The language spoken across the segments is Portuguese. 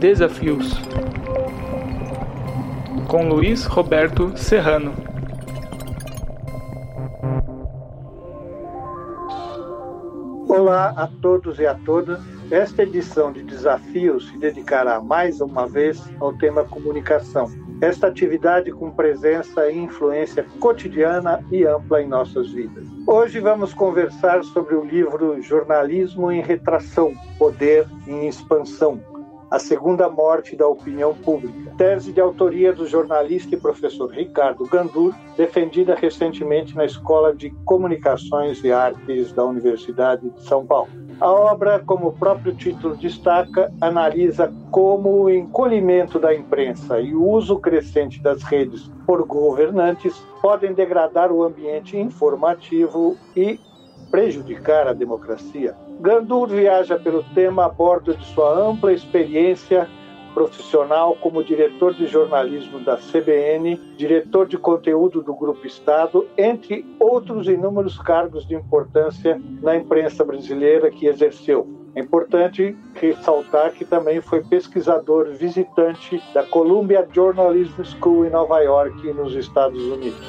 Desafios com Luiz Roberto Serrano. Olá a todos e a todas. Esta edição de Desafios se dedicará mais uma vez ao tema comunicação. Esta atividade com presença e influência cotidiana e ampla em nossas vidas. Hoje vamos conversar sobre o livro Jornalismo em Retração, Poder em Expansão, a segunda morte da opinião pública. Tese de autoria do jornalista e professor Ricardo Gandur, defendida recentemente na Escola de Comunicações e Artes da Universidade de São Paulo. A obra, como o próprio título destaca, analisa como o encolhimento da imprensa e o uso crescente das redes por governantes podem degradar o ambiente informativo e prejudicar a democracia. Gandur viaja pelo tema a bordo de sua ampla experiência profissional como diretor de jornalismo da CBN, diretor de conteúdo do Grupo Estado, entre outros inúmeros cargos de importância na imprensa brasileira que exerceu. É importante ressaltar que também foi pesquisador visitante da Columbia Journalism School em Nova York, nos Estados Unidos.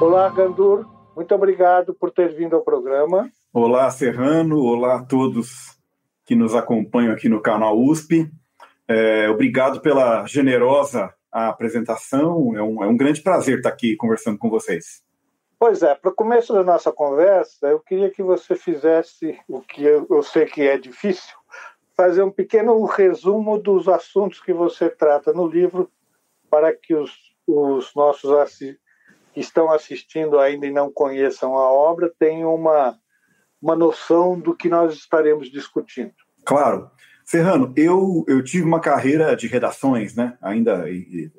Olá, Gandur. Muito obrigado por ter vindo ao programa. Olá, Serrano. Olá a todos que nos acompanham aqui no canal USP. É, obrigado pela generosa apresentação. É um, é um grande prazer estar aqui conversando com vocês. Pois é, para o começo da nossa conversa, eu queria que você fizesse o que eu, eu sei que é difícil, fazer um pequeno resumo dos assuntos que você trata no livro, para que os, os nossos que estão assistindo ainda e não conheçam a obra tenham uma, uma noção do que nós estaremos discutindo. Claro. Serrano, eu, eu tive uma carreira de redações, né? Ainda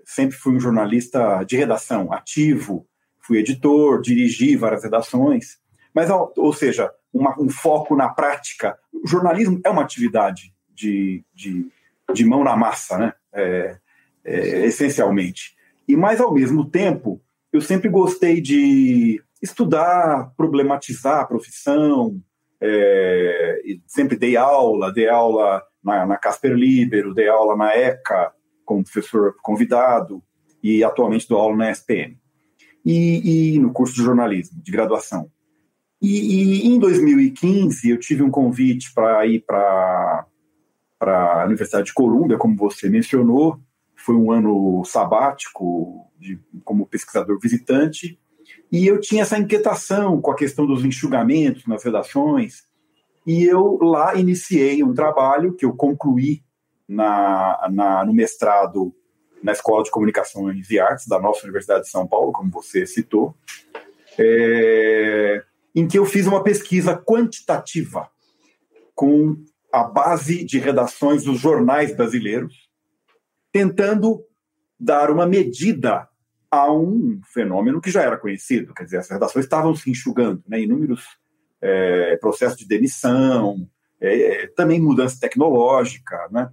sempre fui um jornalista de redação, ativo, fui editor, dirigi várias redações, mas, ou seja, uma, um foco na prática. O jornalismo é uma atividade de, de, de mão na massa, né? É, é, essencialmente. E, mais ao mesmo tempo, eu sempre gostei de estudar, problematizar a profissão, é, sempre dei aula, dei aula na, na Casper Libero, dei aula na ECA como professor convidado e atualmente dou aula na SPM. E, e no curso de jornalismo, de graduação. E, e, em 2015 eu tive um convite para ir para a Universidade de Colômbia, como você mencionou. Foi um ano sabático de, como pesquisador visitante, e eu tinha essa inquietação com a questão dos enxugamentos nas redações, e eu lá iniciei um trabalho que eu concluí na, na, no mestrado na Escola de Comunicações e Artes da nossa Universidade de São Paulo, como você citou, é, em que eu fiz uma pesquisa quantitativa com a base de redações dos jornais brasileiros, tentando dar uma medida a um fenômeno que já era conhecido, quer dizer, as redações estavam se enxugando, né, inúmeros é, processos de demissão, é, é, também mudança tecnológica, né,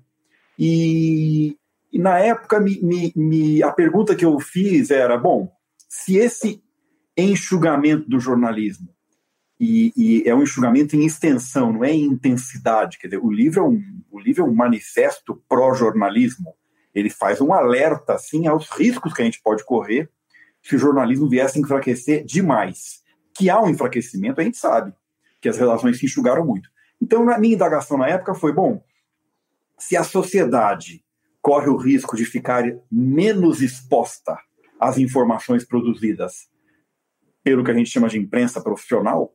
e, e na época me, me, me, a pergunta que eu fiz era, bom, se esse enxugamento do jornalismo e, e, é um enxugamento em extensão, não é em intensidade. Quer dizer, o livro é um, o livro é um manifesto pró-jornalismo ele faz um alerta assim aos riscos que a gente pode correr se o jornalismo viesse a enfraquecer demais. Que há um enfraquecimento, a gente sabe que as relações se enxugaram muito. Então, a minha indagação na época foi: bom, se a sociedade corre o risco de ficar menos exposta às informações produzidas pelo que a gente chama de imprensa profissional,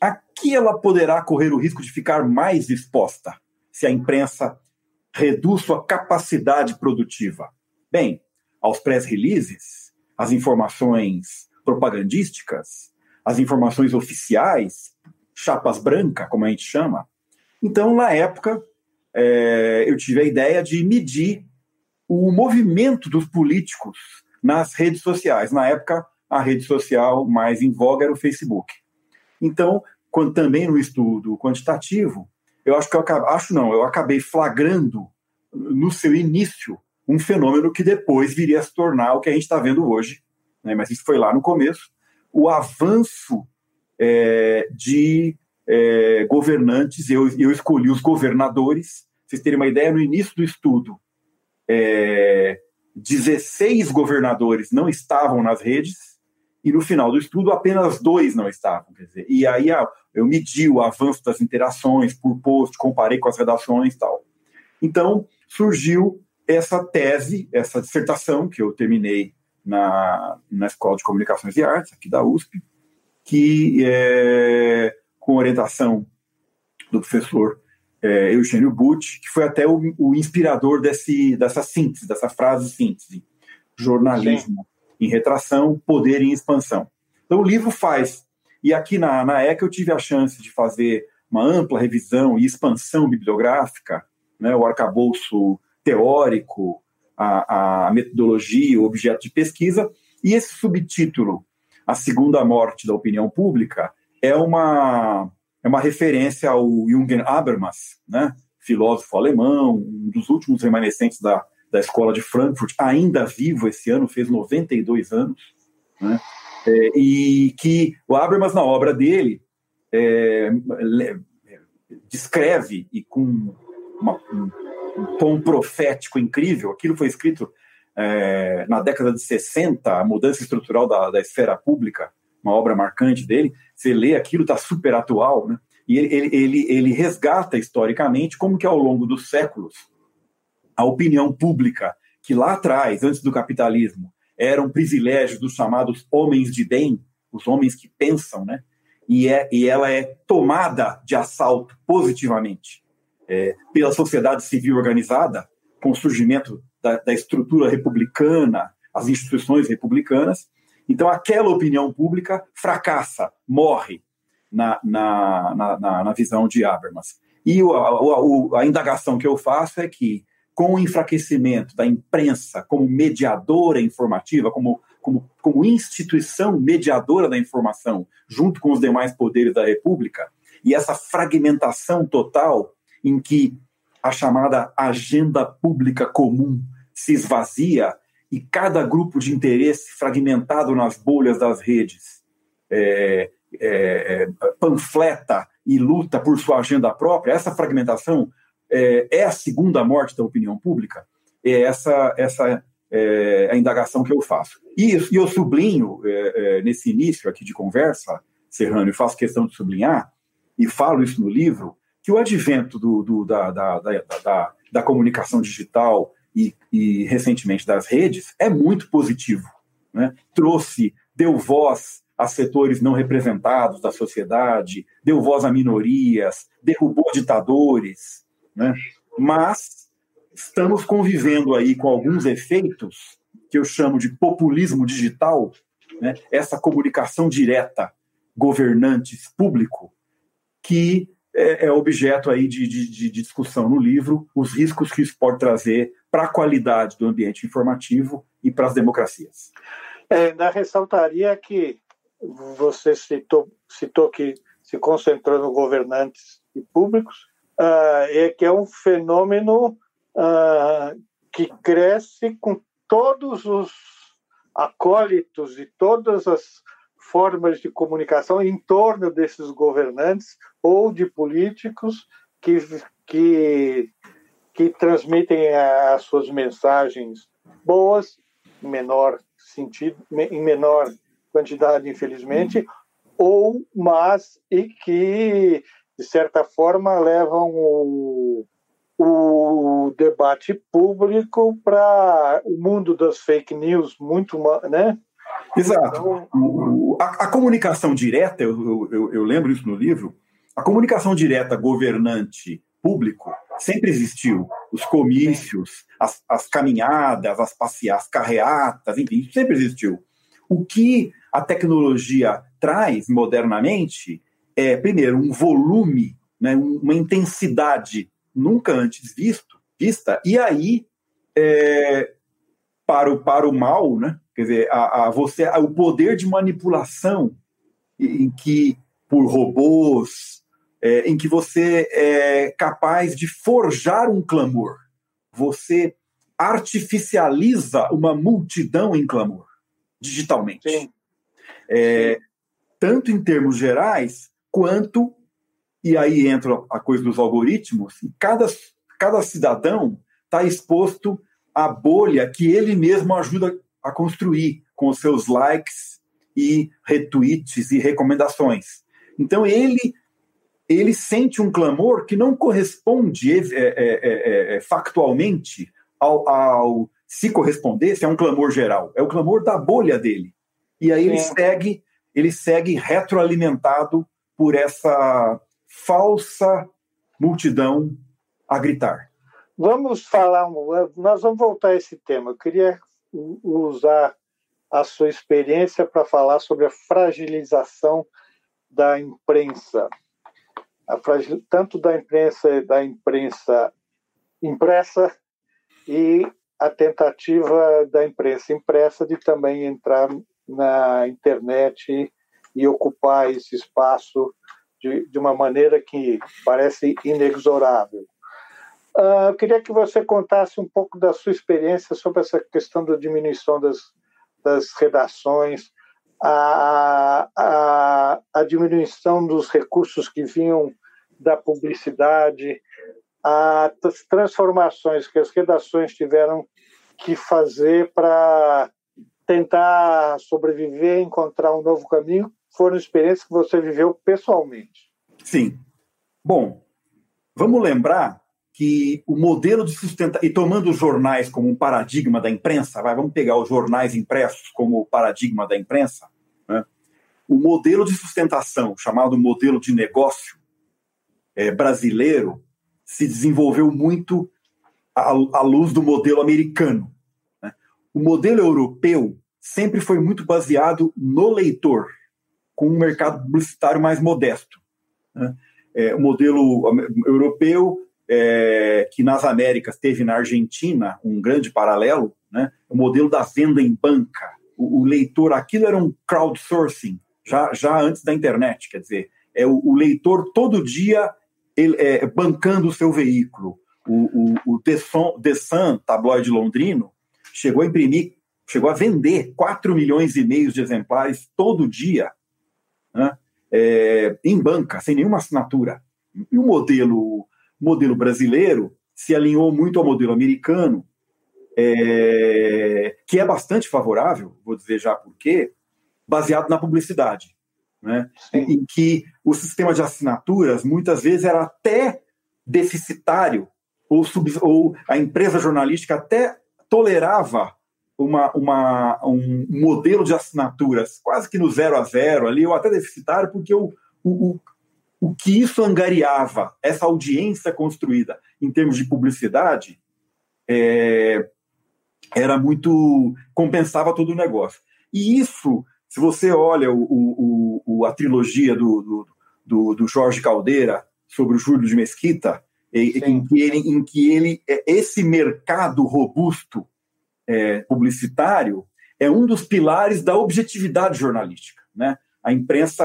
aqui ela poderá correr o risco de ficar mais exposta se a imprensa reduz sua capacidade produtiva? Bem, aos press releases, as informações propagandísticas, as informações oficiais, chapas brancas, como a gente chama. Então, na época, é, eu tive a ideia de medir o movimento dos políticos nas redes sociais. Na época, a rede social mais em voga era o Facebook. Então, quando, também no estudo quantitativo, eu acho que eu acho não, eu acabei flagrando no seu início um fenômeno que depois viria a se tornar o que a gente está vendo hoje, né? mas isso foi lá no começo, o avanço é, de é, governantes, eu, eu escolhi os governadores. Vocês terem uma ideia, no início do estudo, é, 16 governadores não estavam nas redes, e no final do estudo apenas dois não estavam. Quer dizer, e aí eu medi o avanço das interações por post, comparei com as redações e tal. Então surgiu essa tese, essa dissertação que eu terminei na, na Escola de Comunicações e Artes, aqui da USP, que é, com orientação do professor é, Eugênio Butti, que foi até o, o, inspirador desse, dessa síntese, dessa frase síntese. Jornalismo Sim. em retração, poder em expansão. Então o livro faz, e aqui na, na ECA eu tive a chance de fazer uma ampla revisão e expansão bibliográfica, né, o arcabouço teórico, a, a metodologia, o objeto de pesquisa, e esse subtítulo, A Segunda Morte da Opinião Pública, é uma, é uma referência ao Jürgen Habermas, né, filósofo alemão, um dos últimos remanescentes da, da Escola de Frankfurt, ainda vivo esse ano, fez 92 anos, né, é, e que o Habermas, na obra dele, é, descreve, e com uma, um, um tom profético incrível. Aquilo foi escrito é, na década de 60, a mudança estrutural da, da esfera pública, uma obra marcante dele. Você lê aquilo, está super atual, né? E ele, ele, ele, ele resgata historicamente como que ao longo dos séculos a opinião pública, que lá atrás, antes do capitalismo, era um privilégio dos chamados homens de bem, os homens que pensam, né? E, é, e ela é tomada de assalto positivamente é, pela sociedade civil organizada, com o surgimento da, da estrutura republicana, as instituições republicanas. Então, aquela opinião pública fracassa, morre na, na, na, na visão de Habermas. E o, a, a, indagação que eu faço é que, com o enfraquecimento da imprensa como mediadora informativa, como, como, como instituição mediadora da informação, junto com os demais poderes da República, e essa fragmentação total em que a chamada agenda pública comum se esvazia e cada grupo de interesse fragmentado nas bolhas das redes é, é, é, panfleta e luta por sua agenda própria, essa fragmentação é, é a segunda morte da opinião pública? É essa, essa é a indagação que eu faço. E, e eu sublinho, é, é, nesse início aqui de conversa, Serrano, e faço questão de sublinhar, e falo isso no livro, que o advento do, do, da, da, da, da, comunicação digital e, e, recentemente das redes é muito positivo. Né? Trouxe, deu voz a setores não representados da sociedade, deu voz a minorias, derrubou ditadores, né? mas estamos convivendo aí com alguns efeitos que eu chamo de populismo digital, né? essa comunicação direta governantes público que é, é objeto aí de, de, de, discussão no livro, os riscos que isso pode trazer para a qualidade do ambiente informativo e para as democracias. É, ainda ressaltaria que você citou, citou que se concentrou no governantes e públicos, uh, é que é um fenômeno uh, que cresce com todos os acólitos e todas as formas de comunicação em torno desses governantes ou de políticos que, que, que transmitem as suas mensagens boas, em menor sentido, em menor quantidade, infelizmente, ou mas e que de certa forma levam o, o debate público para o mundo das fake news muito, né? Exato. Então, a, a, comunicação direta, eu, eu, eu, lembro isso no livro, a comunicação direta governante público sempre existiu. Os comícios, as, as caminhadas, as passeadas, as carreatas, enfim, sempre existiu. O que a tecnologia traz modernamente é, primeiro, um volume, né, uma intensidade nunca antes visto, vista, e aí, é, para, o, para o mal, né, Quer dizer, a, a você, a, o poder de manipulação em que, por robôs, é, em que você é capaz de forjar um clamor. Você artificializa uma multidão em clamor, digitalmente. Sim. É, tanto em termos gerais, quanto e aí entra a coisa dos algoritmos, cada, cada cidadão está exposto à bolha que ele mesmo ajuda a construir com os seus likes e retweets e recomendações. Então ele ele sente um clamor que não corresponde é, é, é, é factualmente ao, ao, se correspondesse a um clamor geral. É o clamor da bolha dele. E aí ele segue ele segue retroalimentado por essa falsa multidão a gritar. Vamos falar, nós vamos voltar a esse tema. Eu queria usar a sua experiência para falar sobre a fragilização da imprensa, fragil... tanto da imprensa da imprensa impressa e a tentativa da imprensa impressa de também entrar na internet e ocupar esse espaço de, de uma maneira que parece inexorável. Uh, eu queria que você contasse um pouco da sua experiência sobre essa questão da diminuição das, das redações, a, a, a diminuição dos recursos que vinham da publicidade, as transformações que as redações tiveram que fazer para tentar sobreviver, encontrar um novo caminho, foram experiências que você viveu pessoalmente. Sim. Bom, vamos lembrar que o modelo de sustentação, e tomando os jornais como um paradigma da imprensa, vai, vamos pegar os jornais impressos como paradigma da imprensa, né? o modelo de sustentação, chamado modelo de negócio é, brasileiro, se desenvolveu muito à, à luz do modelo americano. Né? O modelo europeu sempre foi muito baseado no leitor, com um mercado publicitário mais modesto. Né? É, o modelo europeu, é, que nas Américas teve na Argentina um grande paralelo, né? o modelo da venda em banca. O, o leitor, aquilo era um crowdsourcing, já, já antes da internet, quer dizer, é o, o leitor todo dia ele, é, bancando o seu veículo. O, o, o The Sun, tabloide londrino, chegou a imprimir chegou a vender 4 milhões e meio de exemplares todo dia né, é, em banca, sem nenhuma assinatura. E o modelo, modelo brasileiro se alinhou muito ao modelo americano, é, que é bastante favorável, vou dizer já por quê, baseado na publicidade. Né, em que o sistema de assinaturas muitas vezes era até deficitário, ou, sub, ou a empresa jornalística até tolerava uma, uma, um modelo de assinaturas quase que no zero a zero ali, ou até deficitário, porque o, o, o, que isso angariava, essa audiência construída em termos de publicidade, é, era muito. compensava todo o negócio. E isso, se você olha o, o, o a trilogia do, do, do, do, Jorge Caldeira sobre o Júlio de Mesquita, em, em, que ele, em que ele, é, esse mercado robusto é, publicitário é um dos pilares da objetividade jornalística. Né? A imprensa,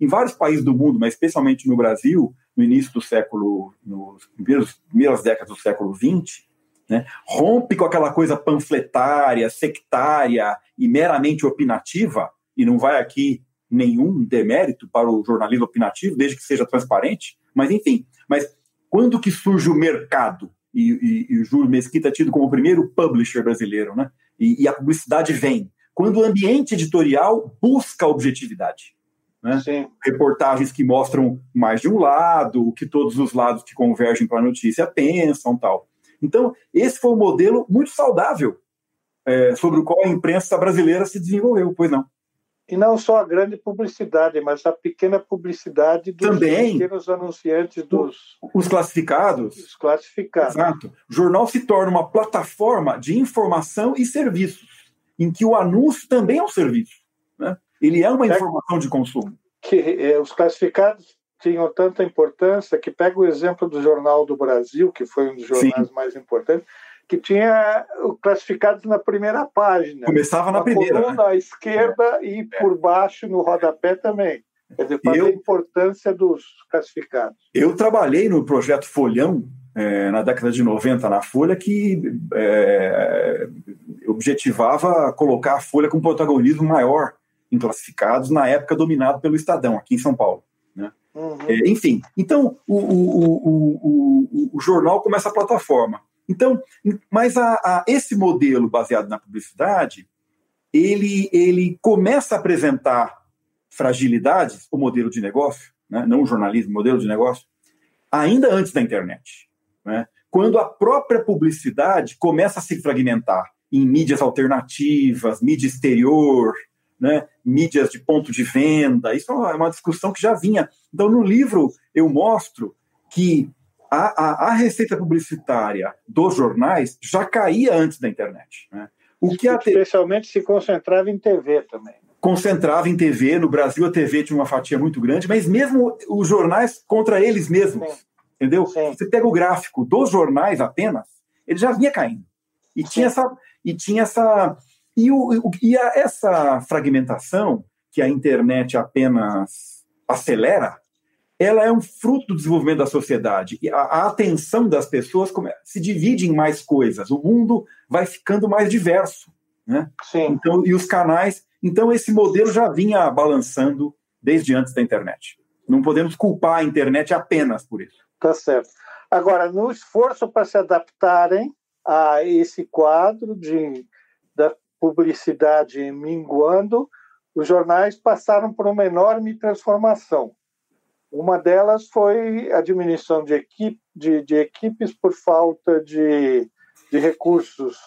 em vários países do mundo, mas especialmente no Brasil, no início do século, nos primeiros, primeiras décadas do século XX, né, rompe com aquela coisa panfletária, sectária e meramente opinativa, e não vai aqui nenhum demérito para o jornalismo opinativo, desde que seja transparente, mas enfim, mas quando que surge o mercado? E, e, e o Júlio Mesquita é tido como o primeiro publisher brasileiro, né? E, e, a publicidade vem. Quando o ambiente editorial busca objetividade. Né? Reportagens que mostram mais de um lado, o que todos os lados que convergem para a notícia pensam tal. Então, esse foi um modelo muito saudável é, sobre o qual a imprensa brasileira se desenvolveu, pois não. E não só a grande publicidade, mas a pequena publicidade dos Também. pequenos anunciantes dos. Os classificados. Os classificados. Exato. O jornal se torna uma plataforma de informação e serviços, em que o anúncio também é um serviço. Né? Ele é uma é informação de consumo. Que é, os classificados tinham tanta importância que pega o exemplo do Jornal do Brasil, que foi um dos jornais Sim. mais importantes que tinha classificados na primeira página. Começava na, primeira. Coluna né? à esquerda e por baixo no rodapé também. Quer dizer, eu, a importância dos classificados. Eu trabalhei no projeto Folhão, é, na década de 90, na Folha, que é, objetivava colocar a Folha com protagonismo maior em classificados, na época dominado pelo Estadão, aqui em São Paulo. Né? Uhum. É, enfim, então o, o, o, o, jornal começa a plataforma. Então, mas a, a, esse modelo baseado na publicidade, ele, ele começa a apresentar fragilidades, o modelo de negócio, né? não o jornalismo, o modelo de negócio, ainda antes da internet. Né? Quando a própria publicidade começa a se fragmentar em mídias alternativas, mídia exterior, né, mídias de ponto de venda. Isso é uma discussão que já vinha. Então, no livro, eu mostro que a, a, a receita publicitária dos jornais já caía antes da internet. Né? O que Especialmente se concentrava em TV também. Concentrava em TV. No Brasil, a TV tinha uma fatia muito grande, mas mesmo os jornais contra eles mesmos. Sim. Entendeu? Sim. Você pega o gráfico dos jornais apenas, ele já vinha caindo. E tinha essa. E tinha essa e, o, e a, essa fragmentação que a internet apenas acelera, ela é um fruto do desenvolvimento da sociedade. E a, a atenção das pessoas se divide em mais coisas. O mundo vai ficando mais diverso. Né? Sim. Então, e os canais. Então, esse modelo já vinha balançando desde antes da internet. Não podemos culpar a internet apenas por isso. Tá certo. Agora, no esforço para se adaptarem a esse quadro de, da publicidade minguando, os jornais passaram por uma enorme transformação. Uma delas foi a diminuição de, equipe, de, de equipes por falta de, de recursos,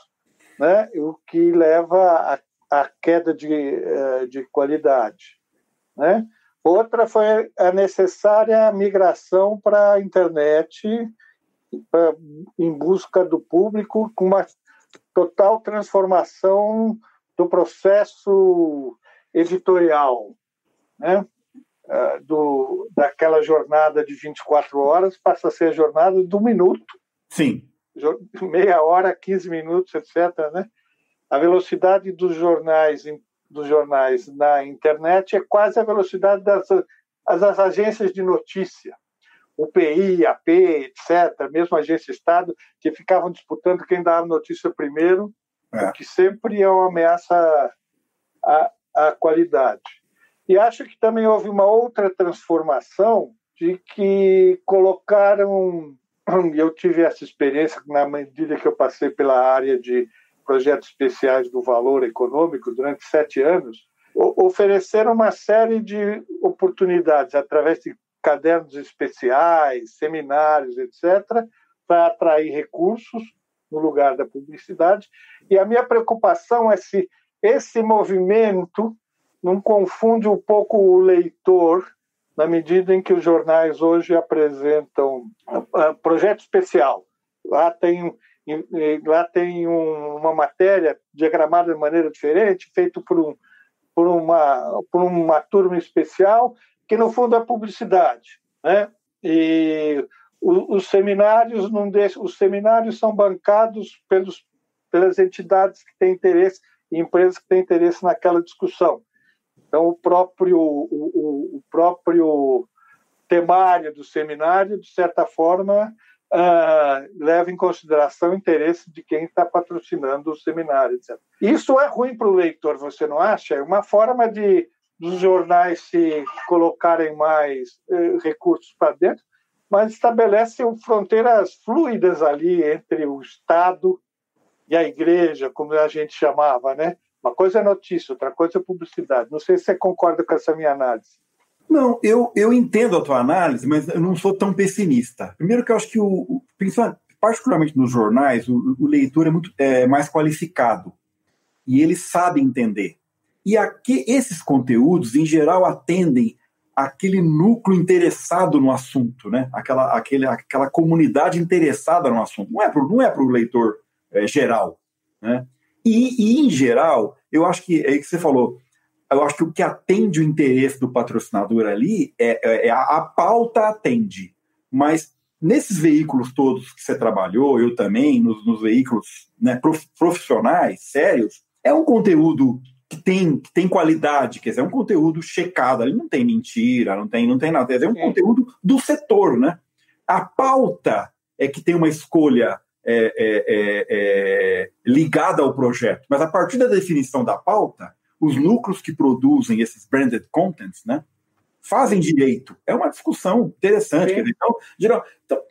né? o que leva à queda de, eh, de qualidade. Né? Outra foi a necessária migração para a internet, pra, em busca do público, com uma total transformação do processo editorial, né? Ah, do, daquela jornada de 24 horas passa a ser a jornada do minuto. Sim. Meia hora, 15 minutos, etc. Né? A velocidade dos jornais, dos jornais na internet é quase a velocidade das, das agências de notícia o PI, AP, etc., mesmo agência Estado, que ficavam disputando quem dava notícia primeiro, é. o que sempre é uma ameaça à, à qualidade. E acho que também houve uma outra transformação de que colocaram, eu tive essa experiência na medida que eu passei pela área de projetos especiais do valor econômico durante sete anos, ofereceram uma série de oportunidades através de cadernos especiais, seminários, etc., para atrair recursos no lugar da publicidade. E a minha preocupação é se esse movimento não confunde um pouco o leitor, na medida em que os jornais hoje apresentam uh, projeto especial. Lá tem, lá tem um, uma matéria diagramada de maneira diferente, feito por, um, por, uma, por uma turma especial, que no fundo é publicidade, né? E os seminários não deixam, os seminários são bancados pelos pelas entidades que têm interesse, empresas que têm interesse naquela discussão. Então o próprio o, o, o próprio temário do seminário, de certa forma, uh, leva em consideração o interesse de quem está patrocinando o seminário, etc. Isso é ruim para o leitor, você não acha? É uma forma de dos jornais se colocarem mais eh, recursos para dentro, mas estabelece fronteiras fluidas ali entre o Estado e a igreja, como a gente chamava, né? Uma coisa é notícia, outra coisa é publicidade. Não sei se você concorda com essa minha análise. Não, eu, eu entendo a tua análise, mas eu não sou tão pessimista. Primeiro que eu acho que, o, particularmente nos jornais, o, o leitor é muito é, mais qualificado e ele sabe entender. E aqui, esses conteúdos, em geral, atendem aquele núcleo interessado no assunto, né? aquela, aquele, aquela comunidade interessada no assunto. Não é para não é o leitor é, geral. Né? E, e, em geral, eu acho que é que você falou. Eu acho que o que atende o interesse do patrocinador ali é, é, é a, a pauta atende. Mas nesses veículos todos que você trabalhou, eu também, nos, nos veículos né, profissionais, sérios, é um conteúdo que tem, que tem qualidade, quer dizer, é um conteúdo checado, ali não tem mentira, não tem, não tem nada, quer dizer, é um Sim. conteúdo do setor, né? A pauta é que tem uma escolha é, é, é, é, ligada ao projeto, mas a partir da definição da pauta, os núcleos que produzem esses branded contents, né? fazem direito. É uma discussão interessante. Então, geral, então,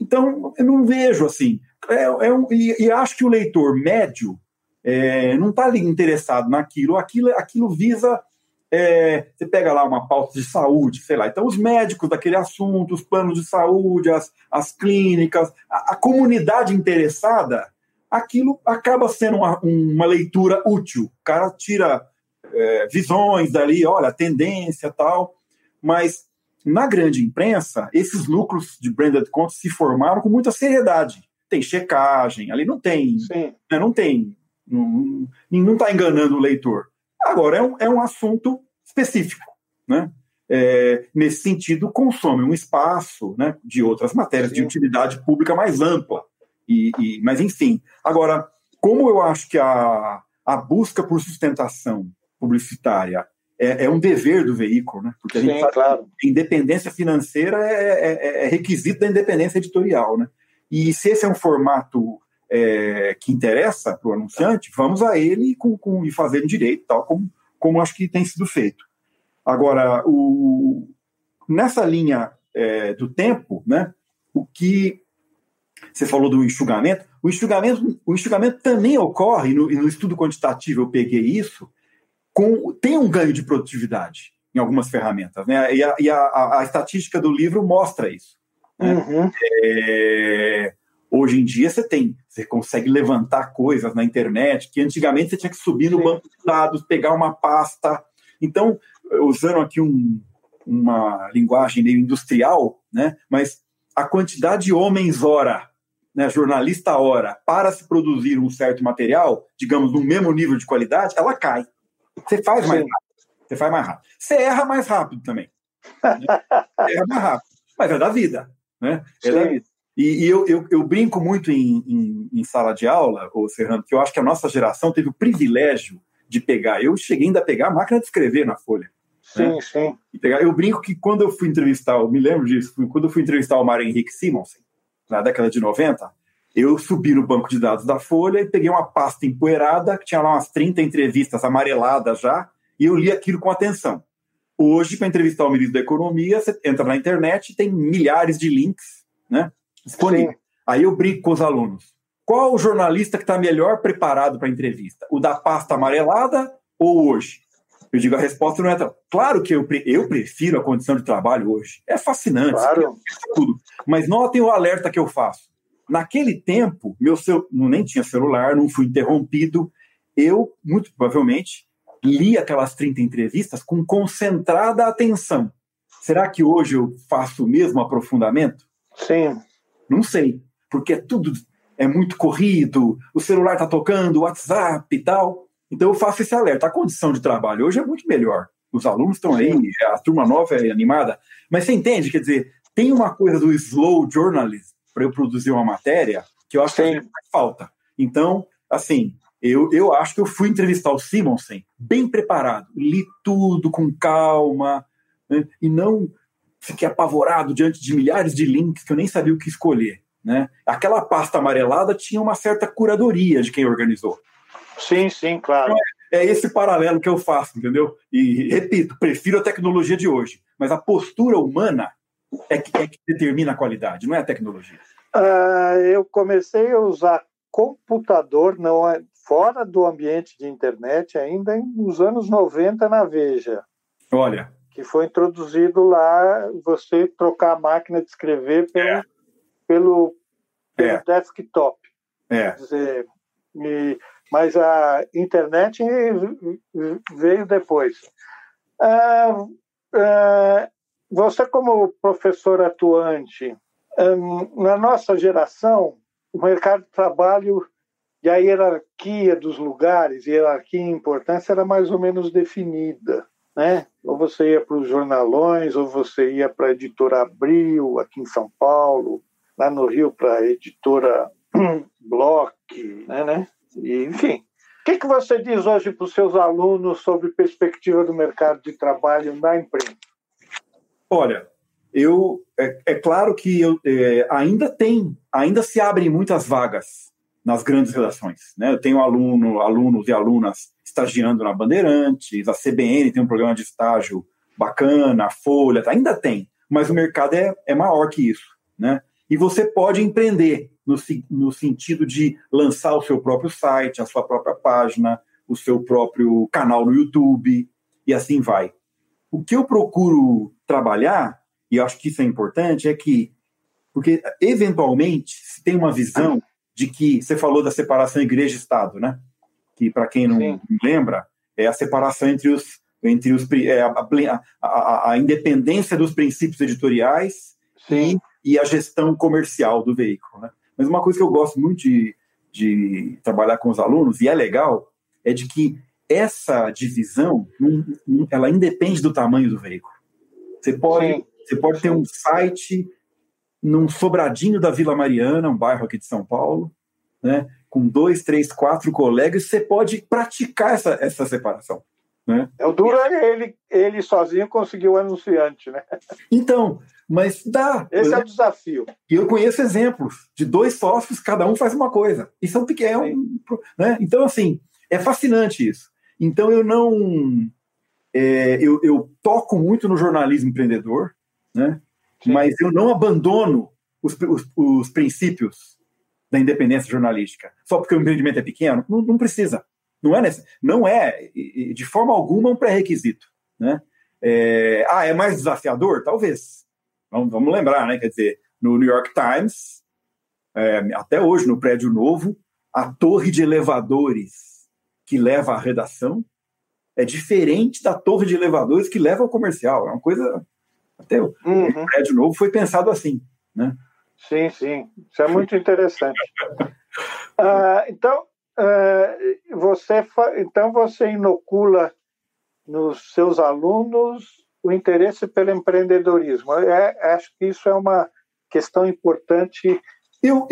então, eu não vejo assim. É, é um, e, e, acho que o leitor médio é, não está interessado naquilo. Aquilo, aquilo visa. É, você pega lá uma pauta de saúde, sei lá. Então, os médicos daquele assunto, os planos de saúde, as, as clínicas, a, a comunidade interessada, aquilo acaba sendo uma, uma leitura útil. O cara tira é, visões dali, olha, tendência tal, mas na grande imprensa, esses lucros de branded content se formaram com muita seriedade. Tem checagem, ali não tem. Né, não tem. Não está enganando o leitor. Agora, é um, é um assunto específico. Né? É, nesse sentido, consome um espaço né, de outras matérias Sim. de utilidade pública mais ampla. E, e, mas, enfim. Agora, como eu acho que a, a busca por sustentação publicitária é, é, um dever do veículo, né? Porque a gente Sim, sabe claro. que independência financeira é, é, é, requisito da independência editorial, né? E se esse é um formato é, que interessa para o anunciante, vamos a ele com, com, e fazer direito, tal como, como acho que tem sido feito. Agora, o, nessa linha é, do tempo, né? O que você falou do enxugamento, o enxugamento, o enxugamento também ocorre, no, no estudo quantitativo eu peguei isso, com, tem um ganho de produtividade em algumas ferramentas. Né? E, a, e a, a estatística do livro mostra isso. Né? Uhum. É, hoje em dia você tem, você consegue levantar coisas na internet que antigamente você tinha que subir no Sim. banco de dados, pegar uma pasta. Então, usando aqui um, uma linguagem meio industrial, né? mas a quantidade de homens-hora, né, jornalista-hora, para se produzir um certo material, digamos, no mesmo nível de qualidade, ela cai. Você faz mais rápido. Você faz mais rápido. Você erra mais rápido também. Né? erra mais rápido. Mas é da vida. Né? É da vida. E, e eu, eu, eu, brinco muito em, em, em, sala de aula, ô Serrano, que eu acho que a nossa geração teve o privilégio de pegar. Eu cheguei ainda a pegar a máquina de escrever na folha. Sim, né? sim. E pegar, eu brinco que quando eu fui entrevistar, eu me lembro disso, quando eu fui entrevistar o Mário Henrique Simonsen, na década de 90, eu subi no banco de dados da Folha e peguei uma pasta empoeirada, que tinha lá umas 30 entrevistas amareladas já, e eu li aquilo com atenção. Hoje, para entrevistar o ministro da Economia, você entra na internet e tem milhares de links né, disponíveis. Aí eu brinco com os alunos. Qual o jornalista que está melhor preparado para a entrevista? O da pasta amarelada ou hoje? Eu digo, a resposta não é tão. Claro que eu, eu prefiro a condição de trabalho hoje. É fascinante. Claro. Tudo. Mas notem o alerta que eu faço. Naquele tempo, meu cel... nem tinha celular, não fui interrompido. Eu, muito provavelmente, li aquelas 30 entrevistas com concentrada atenção. Será que hoje eu faço o mesmo aprofundamento? Sim. Não sei, porque é tudo é muito corrido, o celular está tocando, o WhatsApp e tal. Então eu faço esse alerta. A condição de trabalho hoje é muito melhor. Os alunos estão aí, a turma nova é animada. Mas você entende? Quer dizer, tem uma coisa do slow journalism para eu produzir uma matéria que eu acho Sim. que faz falta. Então, assim, eu, eu acho que eu fui entrevistar o Simonsen bem preparado, li tudo com calma, né, e não fiquei apavorado diante de milhares de links que eu nem sabia o que escolher. Né? Aquela pasta amarelada tinha uma certa curadoria de quem organizou. Sim, sim, claro. Então, é, é esse paralelo que eu faço, entendeu? E repito, prefiro a tecnologia de hoje, mas a postura humana é que, é que determina a qualidade, não é a tecnologia. Uh, eu comecei a usar computador não é, fora do ambiente de internet ainda nos anos 90 na Veja. Olha. Que foi introduzido lá você trocar a máquina de escrever pelo, é. pelo, pelo é. desktop. É. Dizer, e, mas a internet veio depois. Uh, uh, você, como professor atuante, na nossa geração, o mercado de trabalho e a hierarquia dos lugares, hierarquia e importância era mais ou menos definida. Né? Ou você ia para os jornalões, ou você ia para a editora Abril, aqui em São Paulo, lá no Rio para a editora Block, né, né? E, enfim. O que, que você diz hoje para os seus alunos sobre perspectiva do mercado de trabalho na imprensa? Olha, eu é, é claro que eu, é, ainda tem, ainda se abrem muitas vagas nas grandes redações. Né? Eu tenho aluno, alunos e alunas estagiando na Bandeirantes, a CBN tem um programa de estágio bacana, a Folha, ainda tem, mas o mercado é, é maior que isso, né? E você pode empreender no, no sentido de lançar o seu próprio site, a sua própria página, o seu próprio canal no YouTube, e assim vai. O que eu procuro trabalhar, e acho que isso é importante, é que, porque eventualmente se tem uma visão de que você falou da separação igreja-estado, né? Que para quem não Sim. lembra, é a separação entre os entre os é, a, a, a, independência dos princípios editoriais e, e, a gestão comercial do veículo, né? Mas uma coisa que eu gosto muito de, de trabalhar com os alunos e é legal é de que essa divisão ela independe do tamanho do veículo. Você pode você pode ter um site num sobradinho da Vila Mariana, um bairro aqui de São Paulo, né, com dois, três, quatro colegas, você pode praticar essa, essa separação. Né? É o duro é ele, ele sozinho conseguiu o anunciante, né? Então, mas dá. Esse é o desafio. E eu conheço exemplos de dois sócios, cada um faz uma coisa. E são pequenos. Né? Então, assim, é fascinante isso. Então, eu não. É, eu, eu toco muito no jornalismo empreendedor, né? Mas eu não abandono os, os, os, princípios da independência jornalística. Só porque o empreendimento é pequeno, não, não precisa. Não é, nesse, não é de forma alguma um pré-requisito. Né? É, ah, é mais desafiador? Talvez. Vamos, vamos, lembrar, né? Quer dizer, no New York Times, é, até hoje, no prédio novo, a torre de elevadores que leva à redação é diferente da torre de elevadores que leva ao comercial. É uma coisa até o uhum. prédio novo foi pensado assim, né? Sim, sim. Isso é muito interessante. uh, então, uh, você, então você inocula nos seus alunos o interesse pelo empreendedorismo. É, acho que isso é uma questão importante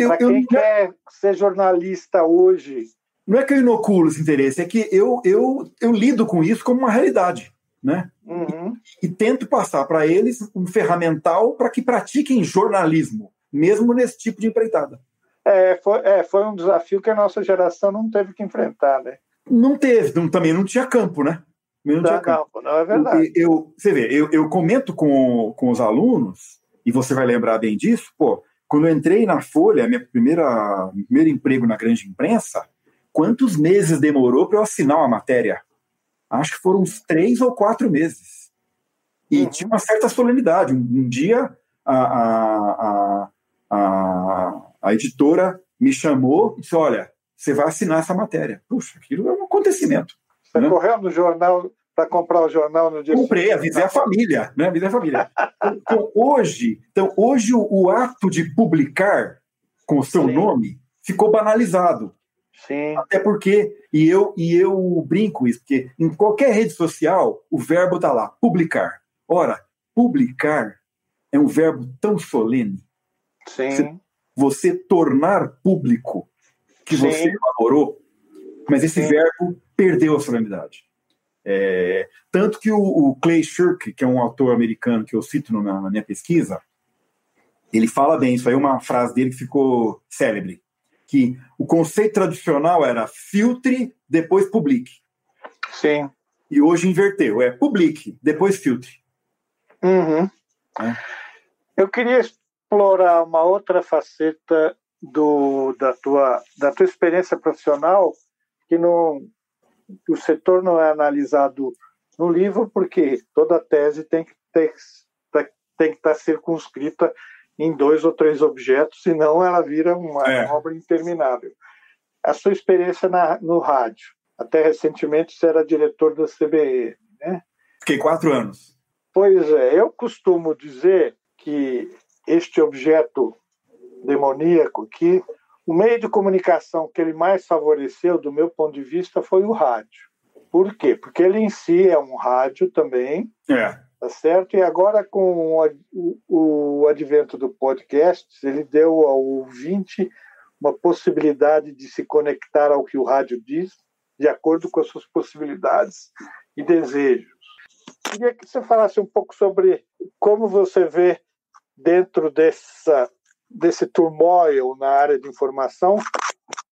para quem eu, quer ser jornalista hoje. Não é que eu inoculo esse interesse, é que eu, eu, eu lido com isso como uma realidade né? Uhum. E, e, tento passar para eles um ferramental para que pratiquem jornalismo, mesmo nesse tipo de empreitada. É foi, é, foi um desafio que a nossa geração não teve que enfrentar, né? Não teve, não, também não tinha campo, né? Não tinha campo. campo, não é verdade. Eu, eu, você vê, eu, eu comento com, com os alunos, e você vai lembrar bem disso, pô, quando eu entrei na Folha, minha primeira meu primeiro emprego na grande imprensa, quantos meses demorou para eu assinar uma matéria? Acho que foram uns três ou quatro meses. E uhum. tinha uma certa solenidade. Um, um dia a, a, a, a, editora me chamou e disse: Olha, você vai assinar essa matéria. Puxa, aquilo é um acontecimento. Você né? correu no jornal para comprar o jornal no dia Comprei, avisei a família, né? Avisei a família. então, hoje, então, hoje o, o ato de publicar com o seu Sim. nome ficou banalizado. Sim. Até porque, e eu, e eu brinco isso, porque em qualquer rede social, o verbo está lá, publicar. Ora, publicar é um verbo tão solene. Sim. Você, você tornar público que Sim. você elaborou, mas esse Sim. verbo perdeu a solenidade. É, tanto que o, o, Clay Shirk, que é um autor americano que eu cito na, na minha pesquisa, ele fala bem, isso aí é uma frase dele que ficou célebre que o conceito tradicional era filtre, depois publique. Sim. E hoje inverteu, é publique, depois filtre. Uhum. É. Eu queria explorar uma outra faceta do, da, tua, da tua experiência profissional, que não, o setor não é analisado no livro, porque toda tese tem que, ter, tem que estar circunscrita em dois ou três objetos, senão ela vira uma é. obra interminável. A sua experiência na, no rádio, até recentemente você era diretor da CBE, né? Fiquei quatro anos. Pois é, eu costumo dizer que este objeto demoníaco aqui, o meio de comunicação que ele mais favoreceu, do meu ponto de vista, foi o rádio. Por quê? Porque ele em si é um rádio também. É tá certo? E agora com o, o advento do podcast, ele deu ao ouvinte uma possibilidade de se conectar ao que o rádio diz, de acordo com as suas possibilidades e desejos. Queria que você falasse um pouco sobre como você vê dentro dessa desse turmoil na área de informação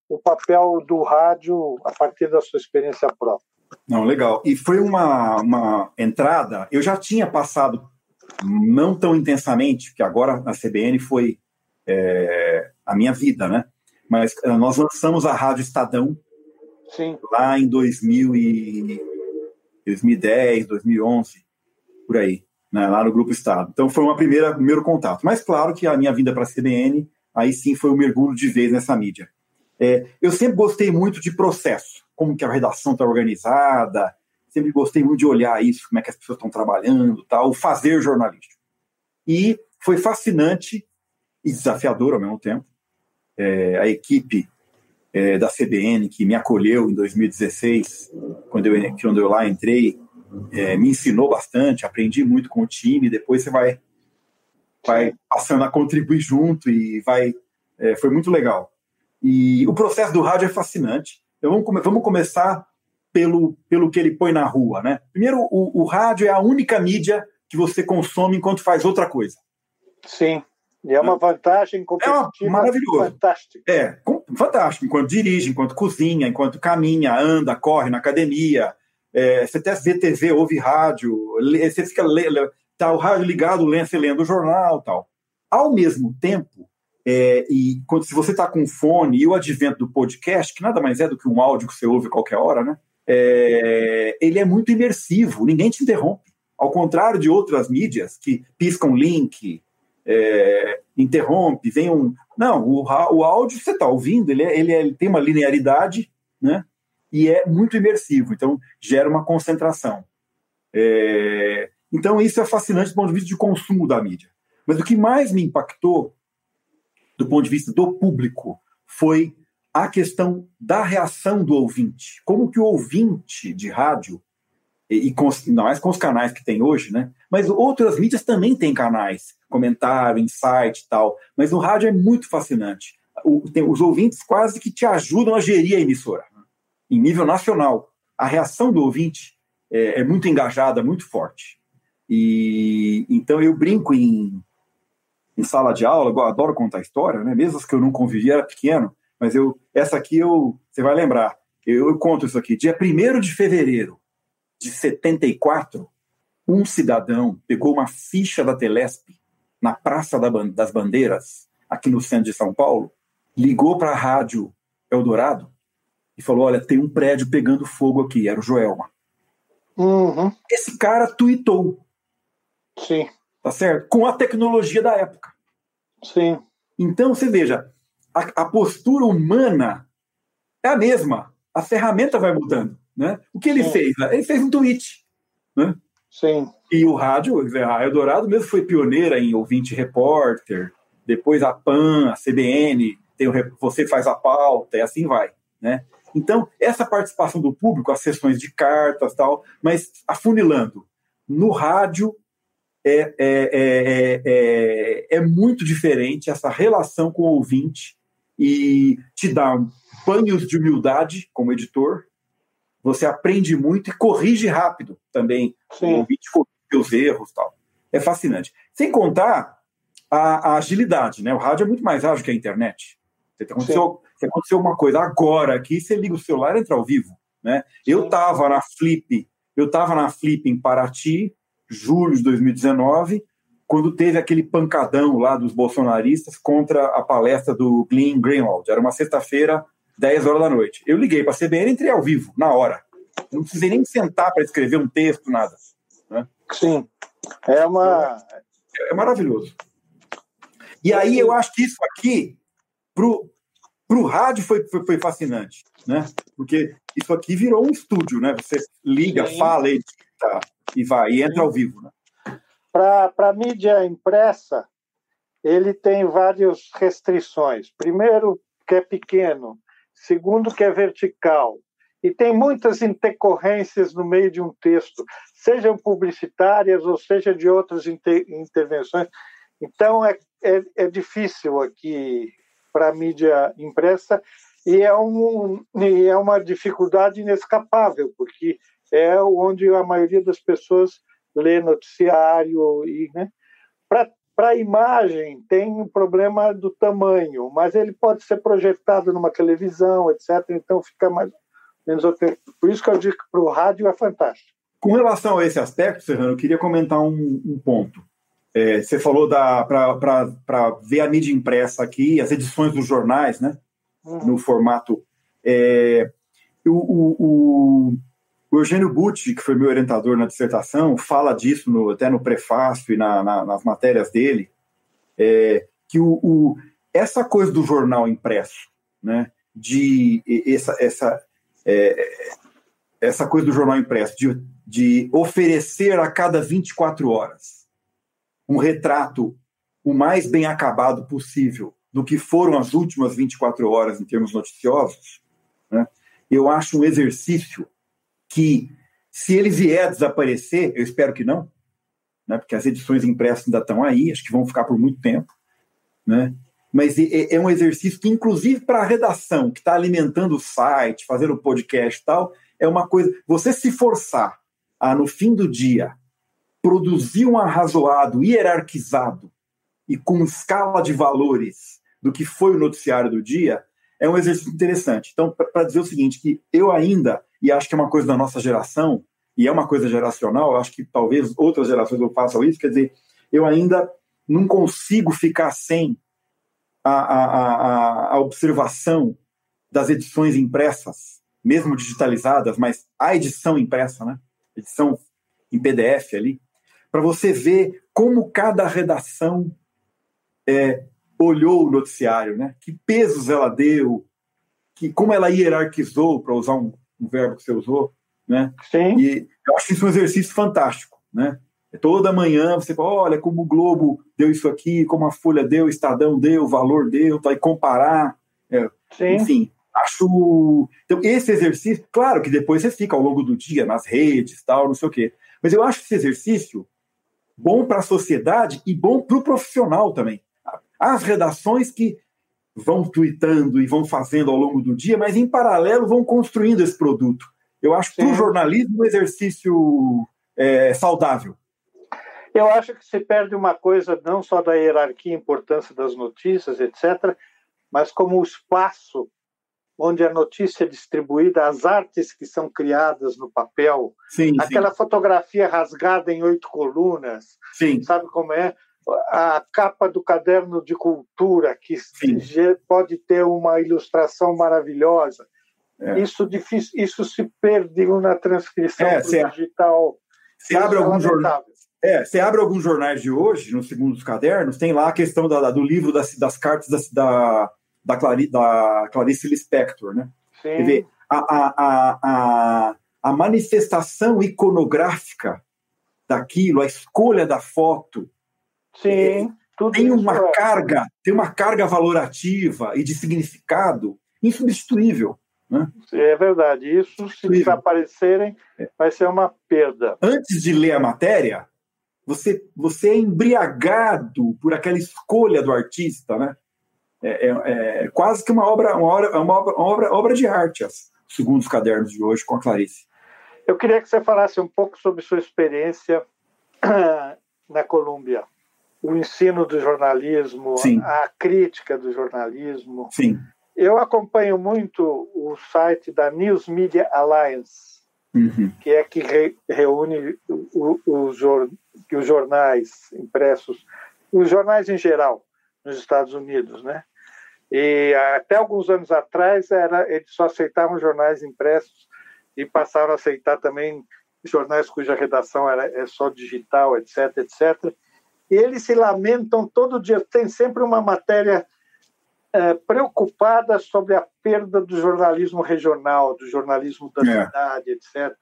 o papel do rádio a partir da sua experiência própria. Não, legal. E foi uma, uma entrada. Eu já tinha passado, não tão intensamente, porque agora na CBN foi é, a minha vida, né? Mas eh, nós lançamos a Rádio Estadão Sim. lá em 2000 e 2010, 2011, por aí, né? lá no Grupo Estado. Então foi uma primeira primeiro contato. Mas claro que a minha vinda para a CBN, aí sim foi um mergulho de vez nessa mídia. É, eu sempre gostei muito de processo, como que a redação está organizada, sempre gostei muito de olhar isso, como é que as pessoas estão trabalhando, tal, o fazer jornalístico. E foi fascinante e desafiador ao mesmo tempo. É, a equipe é, da CBN que me acolheu em 2016, quando eu, quando eu lá entrei, é, me ensinou bastante, aprendi muito com o time. Depois você vai, vai passando a contribuir junto e vai. É, foi muito legal. E o processo do rádio é fascinante. Então vamos, come, vamos começar pelo, pelo que ele põe na rua, né? Primeiro, o, o rádio é a única mídia que você consome enquanto faz outra coisa. Sim. E é uma vantagem competitiva é maravilhoso. fantástica. É, fantástico. Enquanto dirige, enquanto cozinha, enquanto caminha, anda, corre na academia. É, você até vê TV, ouve rádio, você fica tá o rádio ligado, você lendo o jornal tal. Ao mesmo tempo, é, e quando, se você está com fone e o advento do podcast, que nada mais é do que um áudio que você ouve qualquer hora, né? É, ele é muito imersivo, ninguém te interrompe. Ao contrário de outras mídias que piscam link, é, interrompe, vem um. Não, o, o áudio você está ouvindo, ele, é, ele, é, ele tem uma linearidade, né? E é muito imersivo, então gera uma concentração. É, então isso é fascinante do ponto de vista de consumo da mídia. Mas o que mais me impactou, do ponto de vista do público, foi a questão da reação do ouvinte. Como que o ouvinte de rádio e, com, ainda mais com os canais que tem hoje, né? Mas outras mídias também têm canais, comentário, insight e tal. Mas no rádio é muito fascinante. O, tem, os ouvintes quase que te ajudam a gerir a emissora, em nível nacional. A reação do ouvinte é, é muito engajada, muito forte. E então eu brinco em, em sala de aula, eu adoro contar história, né? Mesmo as que eu não convivi, era pequeno, mas eu essa aqui eu você vai lembrar. Eu, eu conto isso aqui. Dia 1 de fevereiro de 74, um cidadão pegou uma ficha da Telesp na Praça das Bandeiras, aqui no centro de São Paulo, ligou para a rádio Eldorado e falou: Olha, tem um prédio pegando fogo aqui. Era o Joelma. Uhum. Esse cara tweetou. Sim. Tá certo? Com a tecnologia da época. Sim. Então, você veja, a, a postura humana é a mesma. A ferramenta vai mudando. Né? O que ele Sim. fez? Ele fez um tweet. Né? Sim. E o rádio, a Eldorado mesmo foi pioneira em ouvinte repórter, depois a PAN, a CBN, tem o, você faz a pauta e assim vai. Né? Então, essa participação do público, as sessões de cartas tal, mas afunilando, no rádio é, é, é, é, é muito diferente essa relação com o ouvinte e te dá banhos de humildade como editor, você aprende muito e corrige rápido também. Sim. O ouvinte corrige os erros tal. É fascinante. Sem contar a, a, agilidade, né? O rádio é muito mais ágil que a internet. Se aconteceu, se aconteceu uma coisa agora aqui, você liga o celular e entra ao vivo. Né? Eu estava na Flip, eu estava na Flip em Paraty, julho de 2019, quando teve aquele pancadão lá dos bolsonaristas contra a palestra do Glenn Greenwald. Era uma sexta-feira 10 horas da noite. Eu liguei para a CBN e entrei ao vivo, na hora. não precisei nem sentar para escrever um texto, nada. Né? Sim. É uma. É, é maravilhoso. E aí eu acho que isso aqui, pro, pro rádio, foi, foi, foi fascinante, né? Porque isso aqui virou um estúdio, né? Você liga, Sim. fala, edita e vai, e entra ao vivo, né? Para a mídia impressa, ele tem várias restrições. Primeiro, que é pequeno segundo que é vertical, e tem muitas intercorrências no meio de um texto, sejam publicitárias ou seja de outras inter intervenções. Então é, é, é difícil aqui para a mídia impressa e é, um, e é uma dificuldade inescapável, porque é onde a maioria das pessoas lê noticiário e né? para a imagem, tem o um problema do tamanho, mas ele pode ser projetado numa televisão, etc. Então fica mais, menos Por isso que eu digo que para o rádio é fantástico. Com relação a esse aspecto, Serrano, eu queria comentar um, um ponto. É, você falou para ver a mídia impressa aqui, as edições dos jornais, né? Uhum. No formato. É, o, o, o, Eugênio Butti, que foi meu orientador na dissertação, fala disso no, até no prefácio e na, na, nas matérias dele, é, que o, o, essa coisa do jornal impresso, né? De essa, essa, é, essa coisa do jornal impresso, de, de oferecer a cada 24 horas um retrato o mais bem acabado possível do que foram as últimas 24 horas em termos noticiosos, né? eu acho um exercício que, se ele vier desaparecer, eu espero que não, né? porque as edições impressas ainda estão aí, acho que vão ficar por muito tempo, né? mas é, é um exercício que, inclusive para a redação, que está alimentando o site, fazendo o podcast e tal, é uma coisa. Você se forçar a, no fim do dia, produzir um arrazoado hierarquizado e com escala de valores do que foi o noticiário do dia, é um exercício interessante. Então, para dizer o seguinte, que eu ainda, e acho que é uma coisa da nossa geração, e é uma coisa geracional, acho que talvez outras gerações não façam isso, quer dizer, eu ainda não consigo ficar sem a, a, a, a observação das edições impressas, mesmo digitalizadas, mas a edição impressa, né? Edição em PDF ali, para você ver como cada redação é, olhou o noticiário, né? Que pesos ela deu, que como ela hierarquizou, para usar um, um, verbo que você usou, né? Sim. E eu acho isso um exercício fantástico, né? Toda manhã você fala, olha como o Globo deu isso aqui, como a Folha deu, o Estadão deu, o Valor deu, tá, e comparar. É, enfim, acho. Então, esse exercício, claro que depois você fica ao longo do dia nas redes, tal, não sei o quê. Mas eu acho esse exercício bom para a sociedade e bom para o profissional também. As redações que vão tweetando e vão fazendo ao longo do dia, mas em paralelo vão construindo esse produto. Eu acho para o jornalismo um exercício é, saudável. Eu acho que se perde uma coisa não só da hierarquia e importância das notícias, etc., mas como o espaço onde a notícia é distribuída, as artes que são criadas no papel, sim, aquela sim. fotografia rasgada em oito colunas, sim. sabe como é? A capa do caderno de cultura, que sim. pode ter uma ilustração maravilhosa. É. Isso, difícil, isso se perdeu na transcrição é, digital. Você abre, alguns jornais, é, você abre alguns jornais de hoje, no segundo dos cadernos, tem lá a questão da, do livro das, das cartas da, da da, Clari, da Clarice Lispector, né? Sim. Dizer, a, a, a, a, manifestação iconográfica daquilo, a escolha da foto, Sim, é, tem uma é. carga, tem uma carga valorativa e de significado insubstituível. Né? É verdade. Isso, se desaparecerem, é. vai ser uma perda. Antes de ler a matéria, você, você é embriagado por aquela escolha do artista, né? é, é, é, quase que uma obra, uma obra, uma obra, uma obra, obra de arte, segundo os cadernos de hoje, com a Clarice. Eu queria que você falasse um pouco sobre sua experiência na Colômbia, o ensino do jornalismo, Sim. a crítica do jornalismo. Sim. Eu acompanho muito o site da News Media Alliance, uhum. que é que re, reúne os, os jornais impressos, os jornais em geral, nos Estados Unidos, né? E até alguns anos atrás era eles só aceitavam jornais impressos e passaram a aceitar também jornais cuja redação era é só digital, etc, etc. E eles se lamentam todo dia. Tem sempre uma matéria é, preocupada sobre a perda do jornalismo regional, do jornalismo da é. cidade, etc.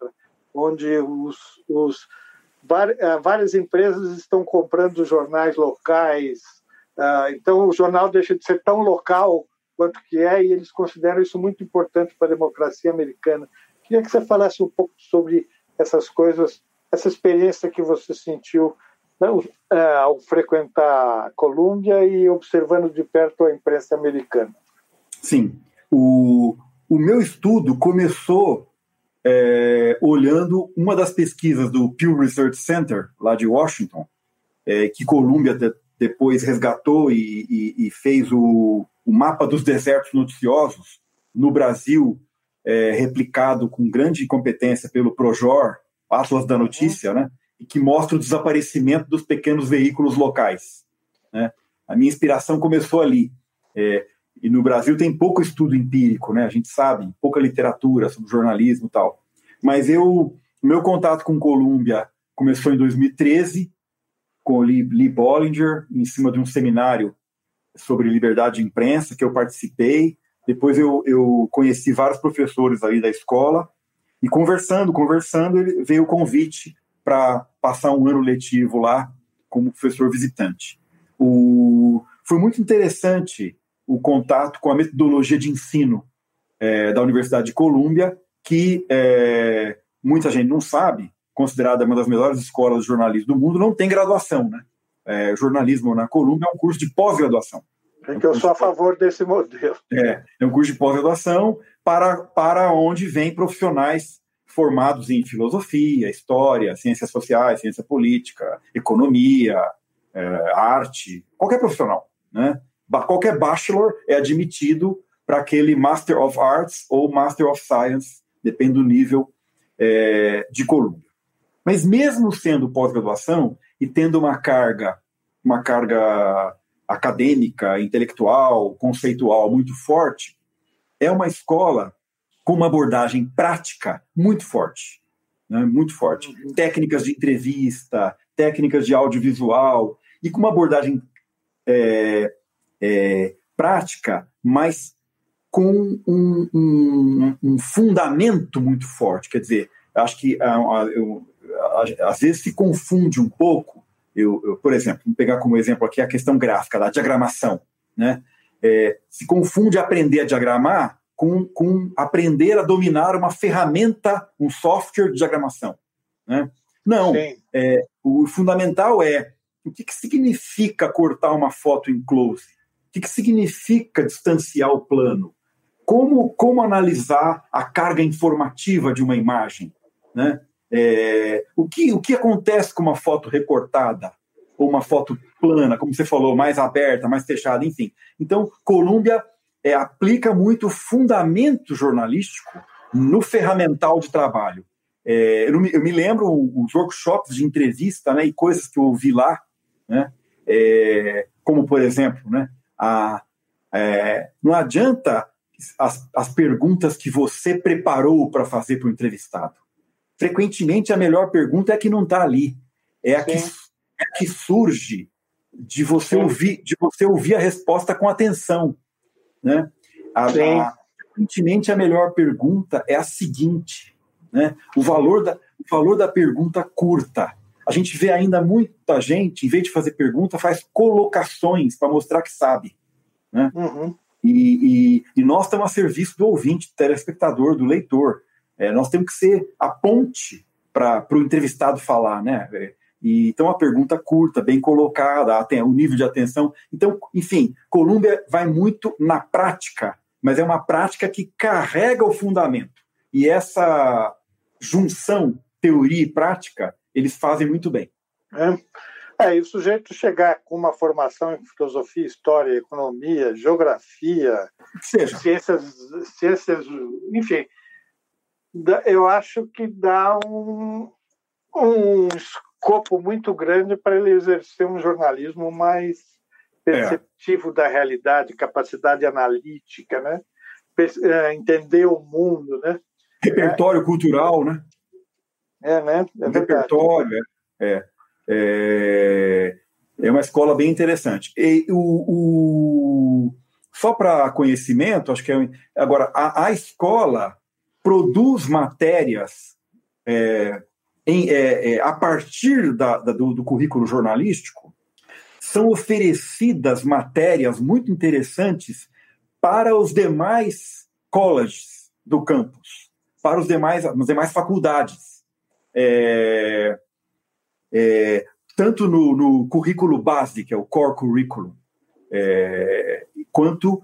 Onde os, os é, várias empresas estão comprando jornais locais, ah, então, o jornal deixa de ser tão local quanto que é, e eles consideram isso muito importante para a democracia americana. Queria que você falasse um pouco sobre essas coisas, essa experiência que você sentiu né, ao frequentar a Colômbia e observando de perto a imprensa americana. Sim. O, o meu estudo começou é, olhando uma das pesquisas do Pew Research Center, lá de Washington, é, que Colômbia depois resgatou e, e, e fez o, o, mapa dos desertos noticiosos no Brasil é, replicado com grande competência pelo Projor, Atlas da Notícia, né? Que mostra o desaparecimento dos pequenos veículos locais. Né? A minha inspiração começou ali. É, e no Brasil tem pouco estudo empírico, né? A gente sabe, pouca literatura sobre jornalismo e tal. Mas eu, meu contato com Colômbia começou em 2013, com o Lee, Lee Bollinger, em cima de um seminário sobre liberdade de imprensa que eu participei. Depois eu, eu conheci vários professores aí da escola e conversando, conversando, veio o convite para passar um ano letivo lá como professor visitante. O, foi muito interessante o contato com a metodologia de ensino é, da Universidade de Colômbia, que é, muita gente não sabe, considerada uma das melhores escolas de jornalismo do mundo, não tem graduação, né? É, jornalismo na Colômbia é um curso de pós-graduação. É que eu sou a favor desse modelo. É, é um curso de pós-graduação para, para onde vêm profissionais formados em filosofia, história, ciências sociais, ciência política, economia, é, arte, qualquer profissional, né? Qualquer bachelor é admitido para aquele Master of Arts ou Master of Science, depende do nível é, de Colômbia. Mas mesmo sendo pós-graduação e tendo uma carga, uma carga acadêmica, intelectual, conceitual muito forte, é uma escola com uma abordagem prática muito forte, né? muito forte. Uhum. Técnicas de entrevista, técnicas de audiovisual e com uma abordagem é, é, prática, mas com um, um, um, fundamento muito forte. Quer dizer, acho que eu, às vezes se confunde um pouco. Eu, eu, por exemplo, vou pegar como exemplo aqui a questão gráfica, da diagramação. Né? É, se confunde aprender a diagramar com, com aprender a dominar uma ferramenta, um software de diagramação. Né? Não, é, o fundamental é o que, que significa cortar uma foto em close? O que, que significa distanciar o plano? Como, como analisar a carga informativa de uma imagem? Né? É, o, que, o que acontece com uma foto recortada? Ou uma foto plana, como você falou, mais aberta, mais fechada, enfim. Então, Colômbia é, aplica muito fundamento jornalístico no ferramental de trabalho. É, eu, me, eu, me, lembro os workshops de entrevista né, e coisas que eu ouvi lá, né, é, como, por exemplo, né, a, é, não adianta as, as perguntas que você preparou para fazer para o entrevistado. Frequentemente, a melhor pergunta é a que não está ali. É a, que, é a que surge de você, ouvir, de você ouvir a resposta com atenção. Né? A, a, a melhor pergunta é a seguinte. Né? O, valor da, o valor da pergunta curta. A gente vê ainda muita gente, em vez de fazer pergunta, faz colocações para mostrar que sabe. Né? Uhum. E, e, e, nós estamos a serviço do ouvinte, do telespectador, do leitor. É, nós temos que ser a ponte para o entrevistado falar, né? É, e, então, a pergunta curta, bem colocada, o nível de atenção. Então, enfim, Colômbia vai muito na prática, mas é uma prática que carrega o fundamento. E essa junção teoria e prática eles fazem muito bem. É. é, e o sujeito chegar com uma formação em filosofia, história, economia, geografia, Seja. ciências, ciências, enfim, eu acho que dá um, um escopo muito grande para ele exercer um jornalismo mais perceptivo é. da realidade, capacidade analítica, né? É, entender o mundo, né? Repertório é. cultural, né? É, né? É repertório. É, é, é uma escola bem interessante. E o, o só para conhecimento, acho que é. Agora, a, a escola produz matérias é, em, é, é, a partir da, da, do, do, currículo jornalístico, são oferecidas matérias muito interessantes para os demais colleges do campus, para os demais, as demais faculdades. É, é, tanto no, no, currículo base, que é o core curriculum, é, quanto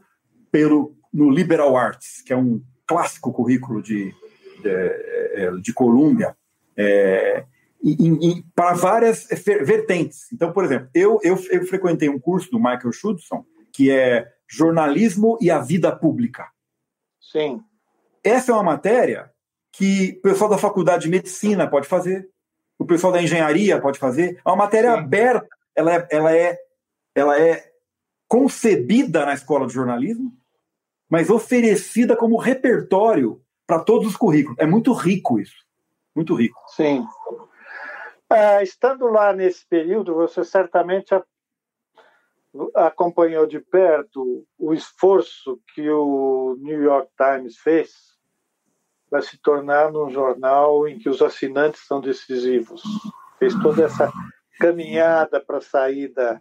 pelo, no liberal arts, que é um clássico currículo de, de, é, de Colômbia, é, para várias vertentes. Então, por exemplo, eu, eu, eu frequentei um curso do Michael Schudson, que é Jornalismo e a Vida Pública. Sim. essa é uma matéria que o pessoal da faculdade de medicina pode fazer, o pessoal da engenharia pode fazer. É uma matéria Sim. aberta, ela é, ela, é, ela é concebida na escola de jornalismo, mas oferecida como repertório para todos os currículos. É muito rico isso. Muito rico. Sim. É, estando lá nesse período, você certamente acompanhou de perto o esforço que o New York Times fez para se tornar um jornal em que os assinantes são decisivos. Fez toda essa caminhada para sair da,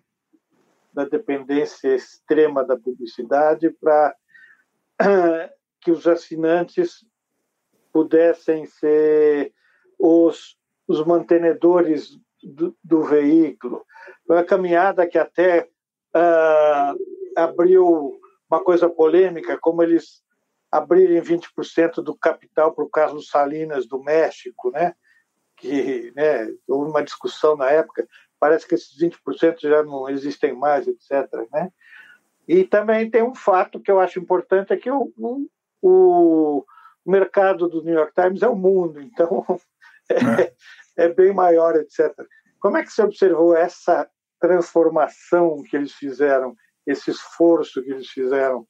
da dependência extrema da publicidade para que os assinantes pudessem ser os, os mantenedores do, do veículo. Foi uma caminhada que até uh, abriu uma coisa polêmica, como eles abrirem 20% do capital para o Carlos Salinas do México, né? que né, houve uma discussão na época, parece que esses 20% já não existem mais, etc. Né? E também tem um fato que eu acho importante, é que o, o, o mercado do New York Times é o mundo, então é, é bem maior, etc. Como é que você observou essa transformação que eles fizeram, esse esforço que eles fizeram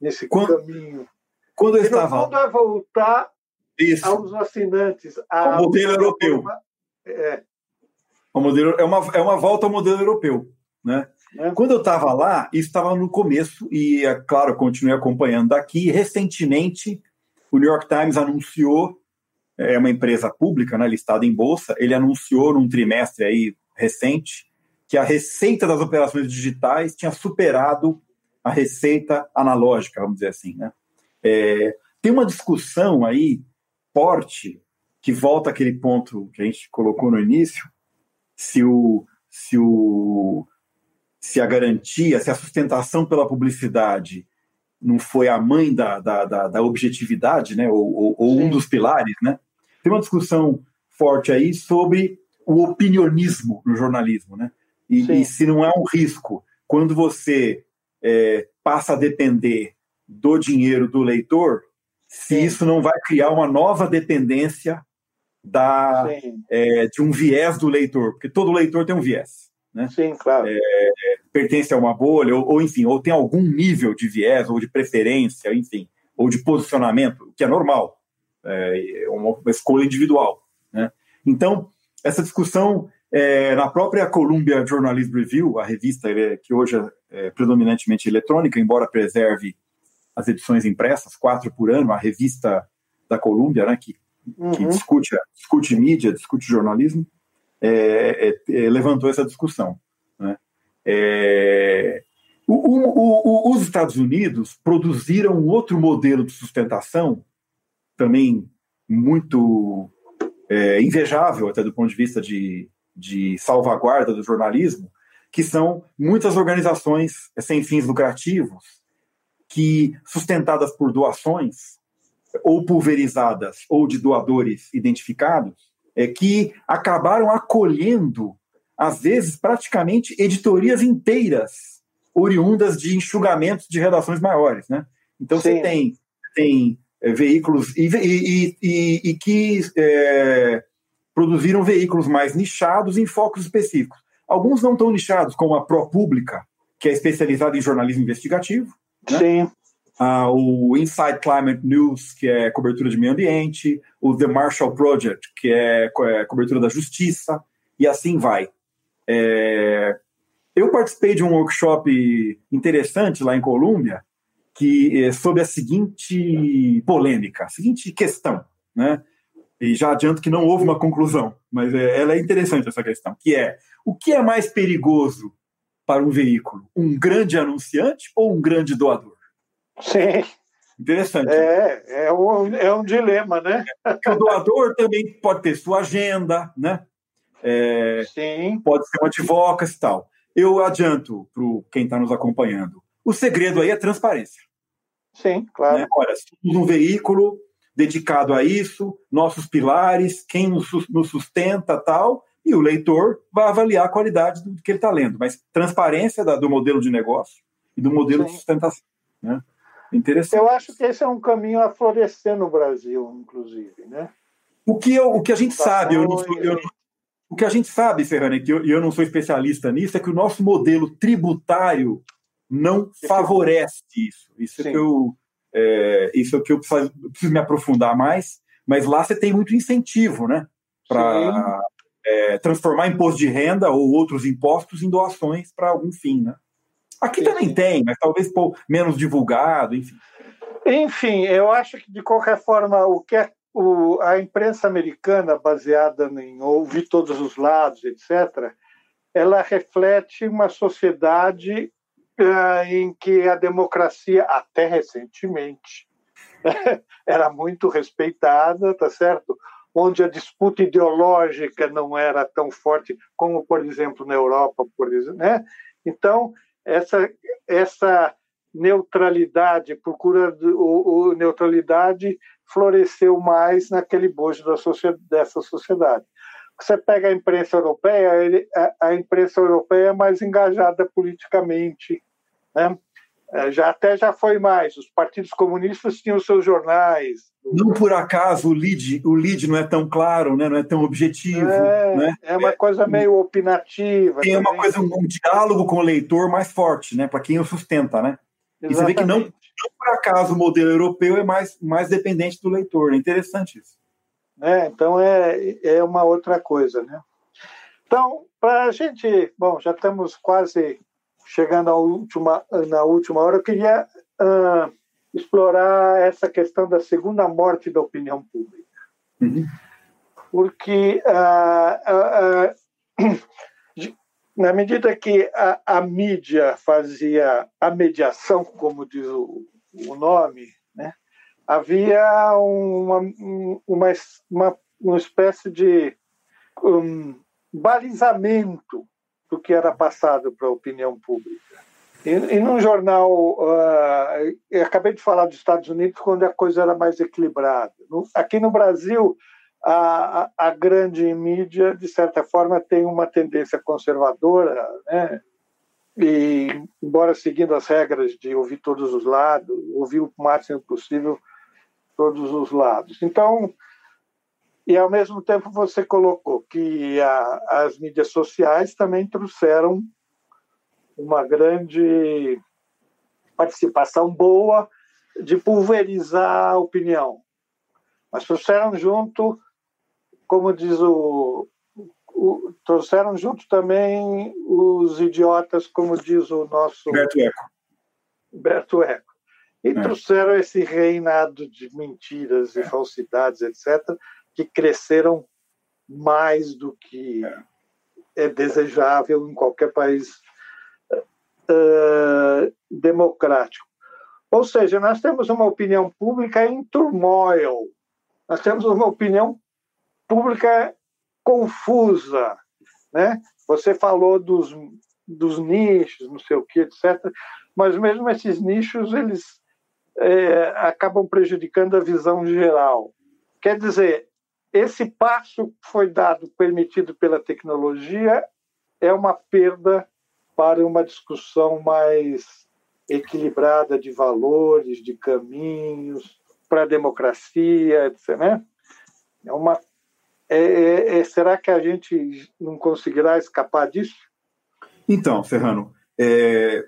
nesse quando, caminho? Quando eu estava... Quando é voltar Isso. aos assinantes. A, o modelo europeu. É. O modelo, é, uma, é uma volta ao modelo europeu. Né? É. Quando eu estava lá, isso estava no começo, e, é claro, eu continuei acompanhando daqui. Recentemente, o New York Times anunciou, é uma empresa pública, né, listada em bolsa, ele anunciou num trimestre aí recente que a receita das operações digitais tinha superado a receita analógica, vamos dizer assim. Né? É, tem uma discussão aí forte que volta àquele ponto que a gente colocou no início, se o, se o se a garantia, se a sustentação pela publicidade não foi a mãe da, da, da, da objetividade, né? ou, ou, ou um dos pilares, né? Tem uma discussão forte aí sobre o opinionismo no jornalismo, né? E, e se não é um risco quando você é, passa a depender do dinheiro do leitor, se Sim. isso não vai criar uma nova dependência da, é, de um viés do leitor, porque todo leitor tem um viés. Né? Sim, claro. É, pertence a uma bolha, ou, ou, enfim, ou tem algum nível de viés, ou de preferência, enfim, ou de posicionamento, que é normal, é, é uma, escolha individual. Né? Então, essa discussão é, na própria Columbia Journalism Review, a revista é, que hoje é, é predominantemente eletrônica, embora preserve as edições impressas, quatro por ano, a revista da Columbia, né, que, uhum. que discute, discute mídia, discute jornalismo, é, é, levantou essa discussão. Né? O, o, o, os Estados Unidos produziram outro modelo de sustentação, também muito invejável, até do ponto de vista de de salvaguarda do jornalismo, que são muitas organizações sem fins lucrativos, que, sustentadas por doações, ou pulverizadas, ou de doadores identificados, é, que acabaram acolhendo, às vezes, praticamente editorias inteiras, oriundas de enxugamentos de redações maiores. Né? Então, Sim. você tem, tem é, veículos e, e, e, e que é, produziram veículos mais nichados em focos específicos. Alguns não tão nichados, como a ProPublica, que é especializada em jornalismo investigativo. Né? Sim. Ah, o Inside Climate News, que é cobertura de meio ambiente, o The Marshall Project, que é, é cobertura da justiça, e assim vai. É... Eu participei de um workshop interessante lá em Colômbia, que é sobre a seguinte polêmica, a seguinte questão, né? E já adianto que não houve uma conclusão, mas é, ela é interessante essa questão, que é o que é mais perigoso para um veículo, um grande anunciante ou um grande doador? Sim. Interessante. É, é um, é um dilema, né? Porque o doador também pode ter sua agenda, né? É, Sim. Pode ser um advogado e tal. Eu adianto para quem está nos acompanhando. O segredo aí é transparência. Sim, claro. Né? Olha, somos um veículo dedicado a isso, nossos pilares, quem nos sustenta tal, e o leitor vai avaliar a qualidade do que ele está lendo. Mas transparência da, do modelo de negócio e do modelo Sim. de sustentação. Né? Interessante. Eu acho que esse é um caminho a florescer no Brasil, inclusive, né? O que, eu, o que a gente sabe, eu não sou, eu, o que a gente sabe, Ferrari, que eu, eu não sou especialista nisso, é que o nosso modelo tributário não favorece isso. Isso é que eu, é, isso é que eu preciso, preciso, me aprofundar mais. Mas lá você tem muito incentivo, né? Para é, transformar imposto de renda ou outros impostos em doações para algum fim, né? Aqui Sim. também tem, mas talvez pô, menos divulgado, enfim. Enfim, eu acho que de qualquer forma o que é, o, a imprensa americana, baseada em ouvir todos os lados, etc., ela reflete uma sociedade em que a democracia, até recentemente, era muito respeitada, tá certo? Onde a disputa ideológica não era tão forte como, por exemplo, na Europa, por exemplo, né? Então, essa essa neutralidade, procura o, o neutralidade floresceu mais naquele bojo da sociedade, dessa sociedade. Você pega a imprensa europeia, ele, a, a, imprensa europeia é mais engajada politicamente, né? É, já até já foi mais. Os partidos comunistas tinham seus jornais. Não por acaso o lead, o lead não é tão claro, né? não é tão objetivo. É, né? é uma coisa meio opinativa. Tem também. uma coisa, um diálogo com o leitor mais forte, né? Para quem o sustenta, né? Exatamente. E você vê que não, não, por acaso o modelo europeu é mais, mais dependente do leitor. É interessante isso. É, então é, é uma outra coisa, né? Então, para a gente, bom, já estamos quase chegando à última, na última hora, eu queria uh, explorar essa questão da segunda morte da opinião pública. Uhum. Porque, uh, uh, na medida que a, a, mídia fazia a mediação, como diz o, o nome, né, havia uma, uma, uma, uma espécie de um, balizamento do que era passado para a opinião pública. E, e num jornal, uh, acabei de falar dos Estados Unidos, quando a coisa era mais equilibrada. No, aqui no Brasil, a, a, a, grande mídia, de certa forma, tem uma tendência conservadora, né? e embora seguindo as regras de ouvir todos os lados, ouvir o máximo possível todos os lados. Então, e, ao mesmo tempo, você colocou que a, as mídias sociais também trouxeram uma grande participação boa de pulverizar a opinião. Mas trouxeram junto, como diz o, o, trouxeram junto também os idiotas, como diz o nosso Berto Eco. Berto Eco. E é. trouxeram esse reinado de mentiras e falsidades, etc., que cresceram mais do que é desejável em qualquer país uh, democrático. Ou seja, nós temos uma opinião pública em turmoil, nós temos uma opinião pública confusa. Né? Você falou dos, dos nichos, não sei o que, etc. Mas mesmo esses nichos, eles é, acabam prejudicando a visão geral. Quer dizer, esse passo que foi dado, permitido pela tecnologia, é uma perda para uma discussão mais equilibrada de valores, de caminhos, para a democracia, etc. Né? É uma, é, é, é, será que a gente não conseguirá escapar disso? Então, Serrano, é,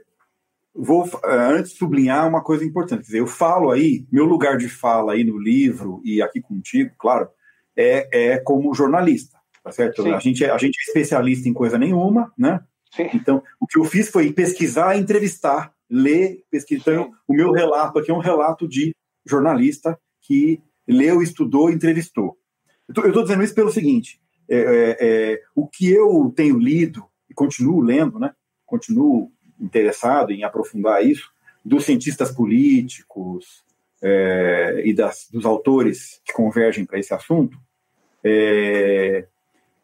vou é, antes sublinhar uma coisa importante. Dizer, eu falo aí, meu lugar de fala aí no livro e aqui contigo, claro, é, é como jornalista, tá certo? A gente, é, a gente é especialista em coisa nenhuma, né? Sim. Então, o que eu fiz foi pesquisar, entrevistar, ler, pesquisar. Então, o meu relato aqui é um relato de jornalista que leu, estudou, entrevistou. Eu estou dizendo isso pelo seguinte: é, é, é, o que eu tenho lido e continuo lendo, né? Continuo interessado em aprofundar isso dos cientistas políticos é, e das, dos autores que convergem para esse assunto é,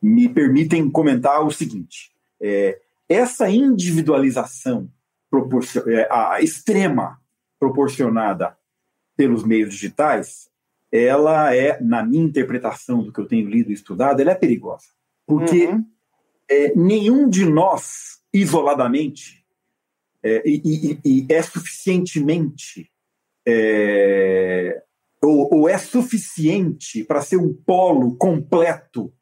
me permitem comentar o seguinte: é, essa individualização é, a extrema proporcionada pelos meios digitais, ela é, na minha interpretação do que eu tenho lido e estudado, ela é perigosa. Porque uhum. é, nenhum de nós, isoladamente, é, e, e, e, é suficientemente é, ou, ou é suficiente para ser um polo completo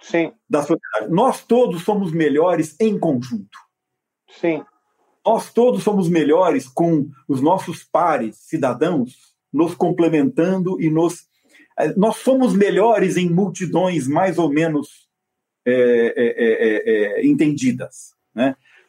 Sim. da sociedade. Nós todos somos melhores em conjunto. Sim. Nós todos somos melhores com os nossos pares, cidadãos, nos complementando e nos. Eh, nós somos melhores em multidões mais ou menos é, é,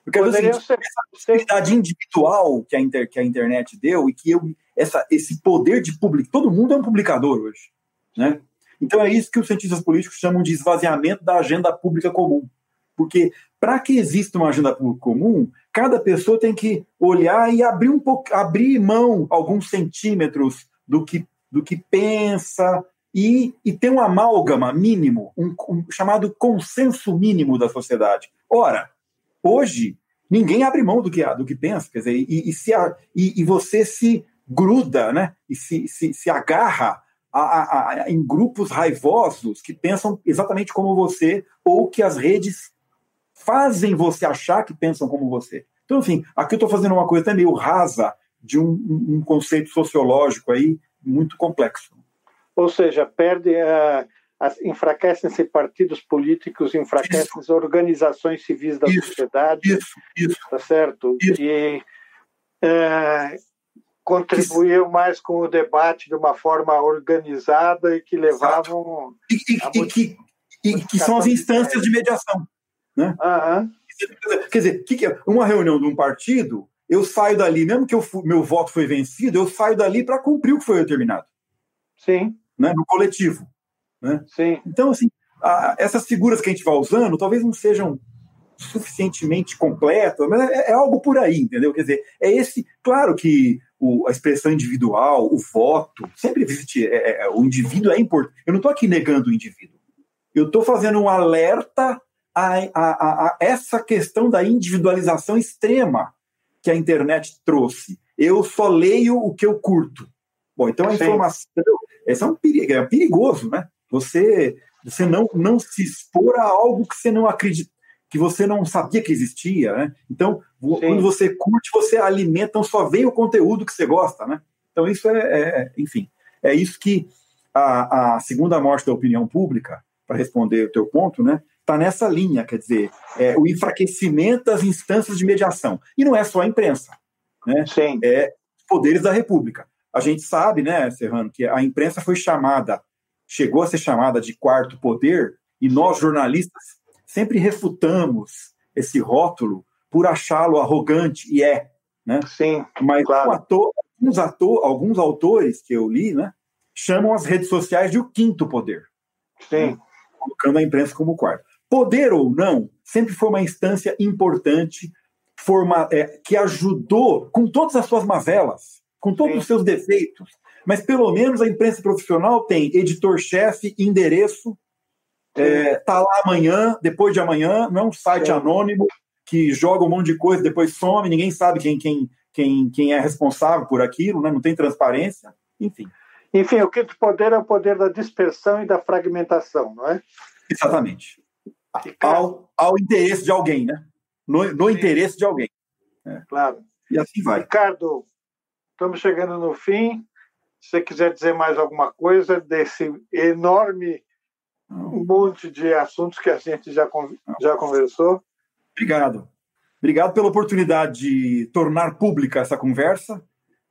entendidas. Né? Porque assim, essa possibilidade individual que a, inter, que a internet deu e que eu, essa, esse poder de publicar. Todo mundo é um publicador hoje. Né? Então é isso que os cientistas políticos chamam de esvaziamento da agenda pública comum. Porque para que exista uma agenda pública comum, cada pessoa tem que olhar e abrir um pouco, abrir mão alguns centímetros do que, do que pensa e, e ter um amálgama mínimo, um, um chamado consenso mínimo da sociedade. Ora, hoje ninguém abre mão do que do que pensa, quer dizer, e, e se e, e, você se gruda, né? E se, se, se agarra a, a, a, em grupos raivosos que pensam exatamente como você ou que as redes fazem você achar que pensam como você. Então, enfim, aqui eu estou fazendo uma coisa até meio rasa de um, um, conceito sociológico aí muito complexo. Ou seja, perde a, enfraquecem-se partidos políticos, enfraquecem-se organizações civis da isso, sociedade. Isso, isso. Tá certo? Isso. E é, contribuiu isso. mais com o debate de uma forma organizada e que levavam. E, e, e, que, e que são as instâncias de mediação. Né? Uhum. Quer dizer, que é? uma reunião de um partido, eu saio dali, mesmo que eu, meu voto foi vencido, eu saio dali para cumprir o que foi determinado. Sim. Né? No coletivo. Né? Sim. Então, assim, a, essas figuras que a gente vai usando talvez não sejam suficientemente completas, mas é, é, algo por aí, entendeu? Quer dizer, é esse. Claro que o, a expressão individual, o voto, sempre existe. É, é, o indivíduo é importante. Eu não estou aqui negando o indivíduo. Eu estou fazendo um alerta a, a, a, essa questão da individualização extrema que a internet trouxe. Eu só leio o que eu curto. Bom, então a informação. Esse é um perigo, é perigoso, né? Você, você não, não se expor a algo que você não acredita, que você não sabia que existia, né? Então, Sim. quando você curte, você alimenta, então só vem o conteúdo que você gosta, né? Então, isso é, é enfim, é isso que a, a segunda morte da opinião pública, para responder o teu ponto, né? está nessa linha, quer dizer, é, o enfraquecimento das instâncias de mediação. E não é só a imprensa, né? Sim. É poderes da República. A gente sabe, né, Serrano, que a imprensa foi chamada, chegou a ser chamada de quarto poder, e nós, jornalistas, sempre refutamos esse rótulo por achá-lo arrogante, e é. Né? Sim, Mas claro. ator, alguns, ator, alguns autores que eu li né, chamam as redes sociais de o quinto poder. Sim. Né? Colocando a imprensa como quarto. Poder ou não, sempre foi uma instância importante forma, é, que ajudou, com todas as suas mazelas, com todos Sim. os seus defeitos, mas pelo menos a imprensa profissional tem editor-chefe, endereço, é, tá lá amanhã, depois de amanhã, não é um site Sim. anônimo que joga um monte de coisa, depois some, ninguém sabe quem, quem, quem, quem é responsável por aquilo, né? não tem transparência, enfim. Enfim, o quinto poder é o poder da dispersão e da fragmentação, não é? Exatamente ao, ao interesse de alguém, né? No, no interesse de alguém. É. Claro. E assim vai. Ricardo, estamos chegando no fim. Se você quiser dizer mais alguma coisa desse enorme monte de assuntos que a gente já, já conversou. Obrigado. Obrigado pela oportunidade de tornar pública essa conversa.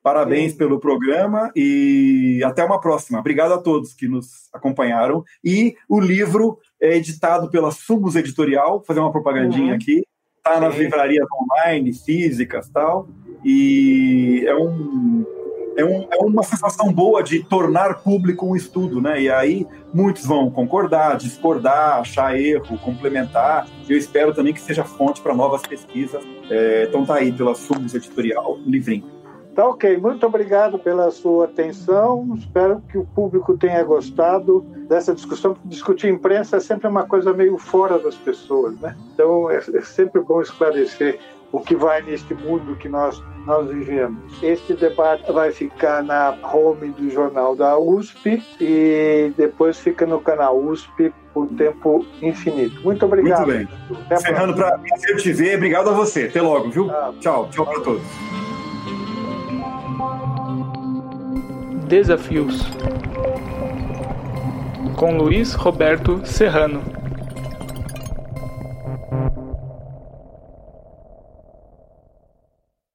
Parabéns Sim. pelo programa e até uma próxima. Obrigado a todos que nos acompanharam. E o livro é editado pela Sumos Editorial, vou fazer uma propagandinha uhum. aqui. Está nas livrarias online, físicas tal. E é, um, é, um, é uma sensação boa de tornar público um estudo, né? E aí muitos vão concordar, discordar, achar erro, complementar. Eu espero também que seja fonte para novas pesquisas. É, então tá aí pela Sumos Editorial, o livrinho. Tá ok, muito obrigado pela sua atenção. Espero que o público tenha gostado dessa discussão. Discutir imprensa é sempre uma coisa meio fora das pessoas, né? Então é, é sempre bom esclarecer o que vai neste mundo que nós nós vivemos. Este debate vai ficar na home do jornal da USP e depois fica no canal USP por tempo infinito. Muito obrigado. Muito bem. Fernando, para te ver, obrigado a você. Até logo, viu? Ah, tchau, tchau para todos. Desafios com Luiz Roberto Serrano.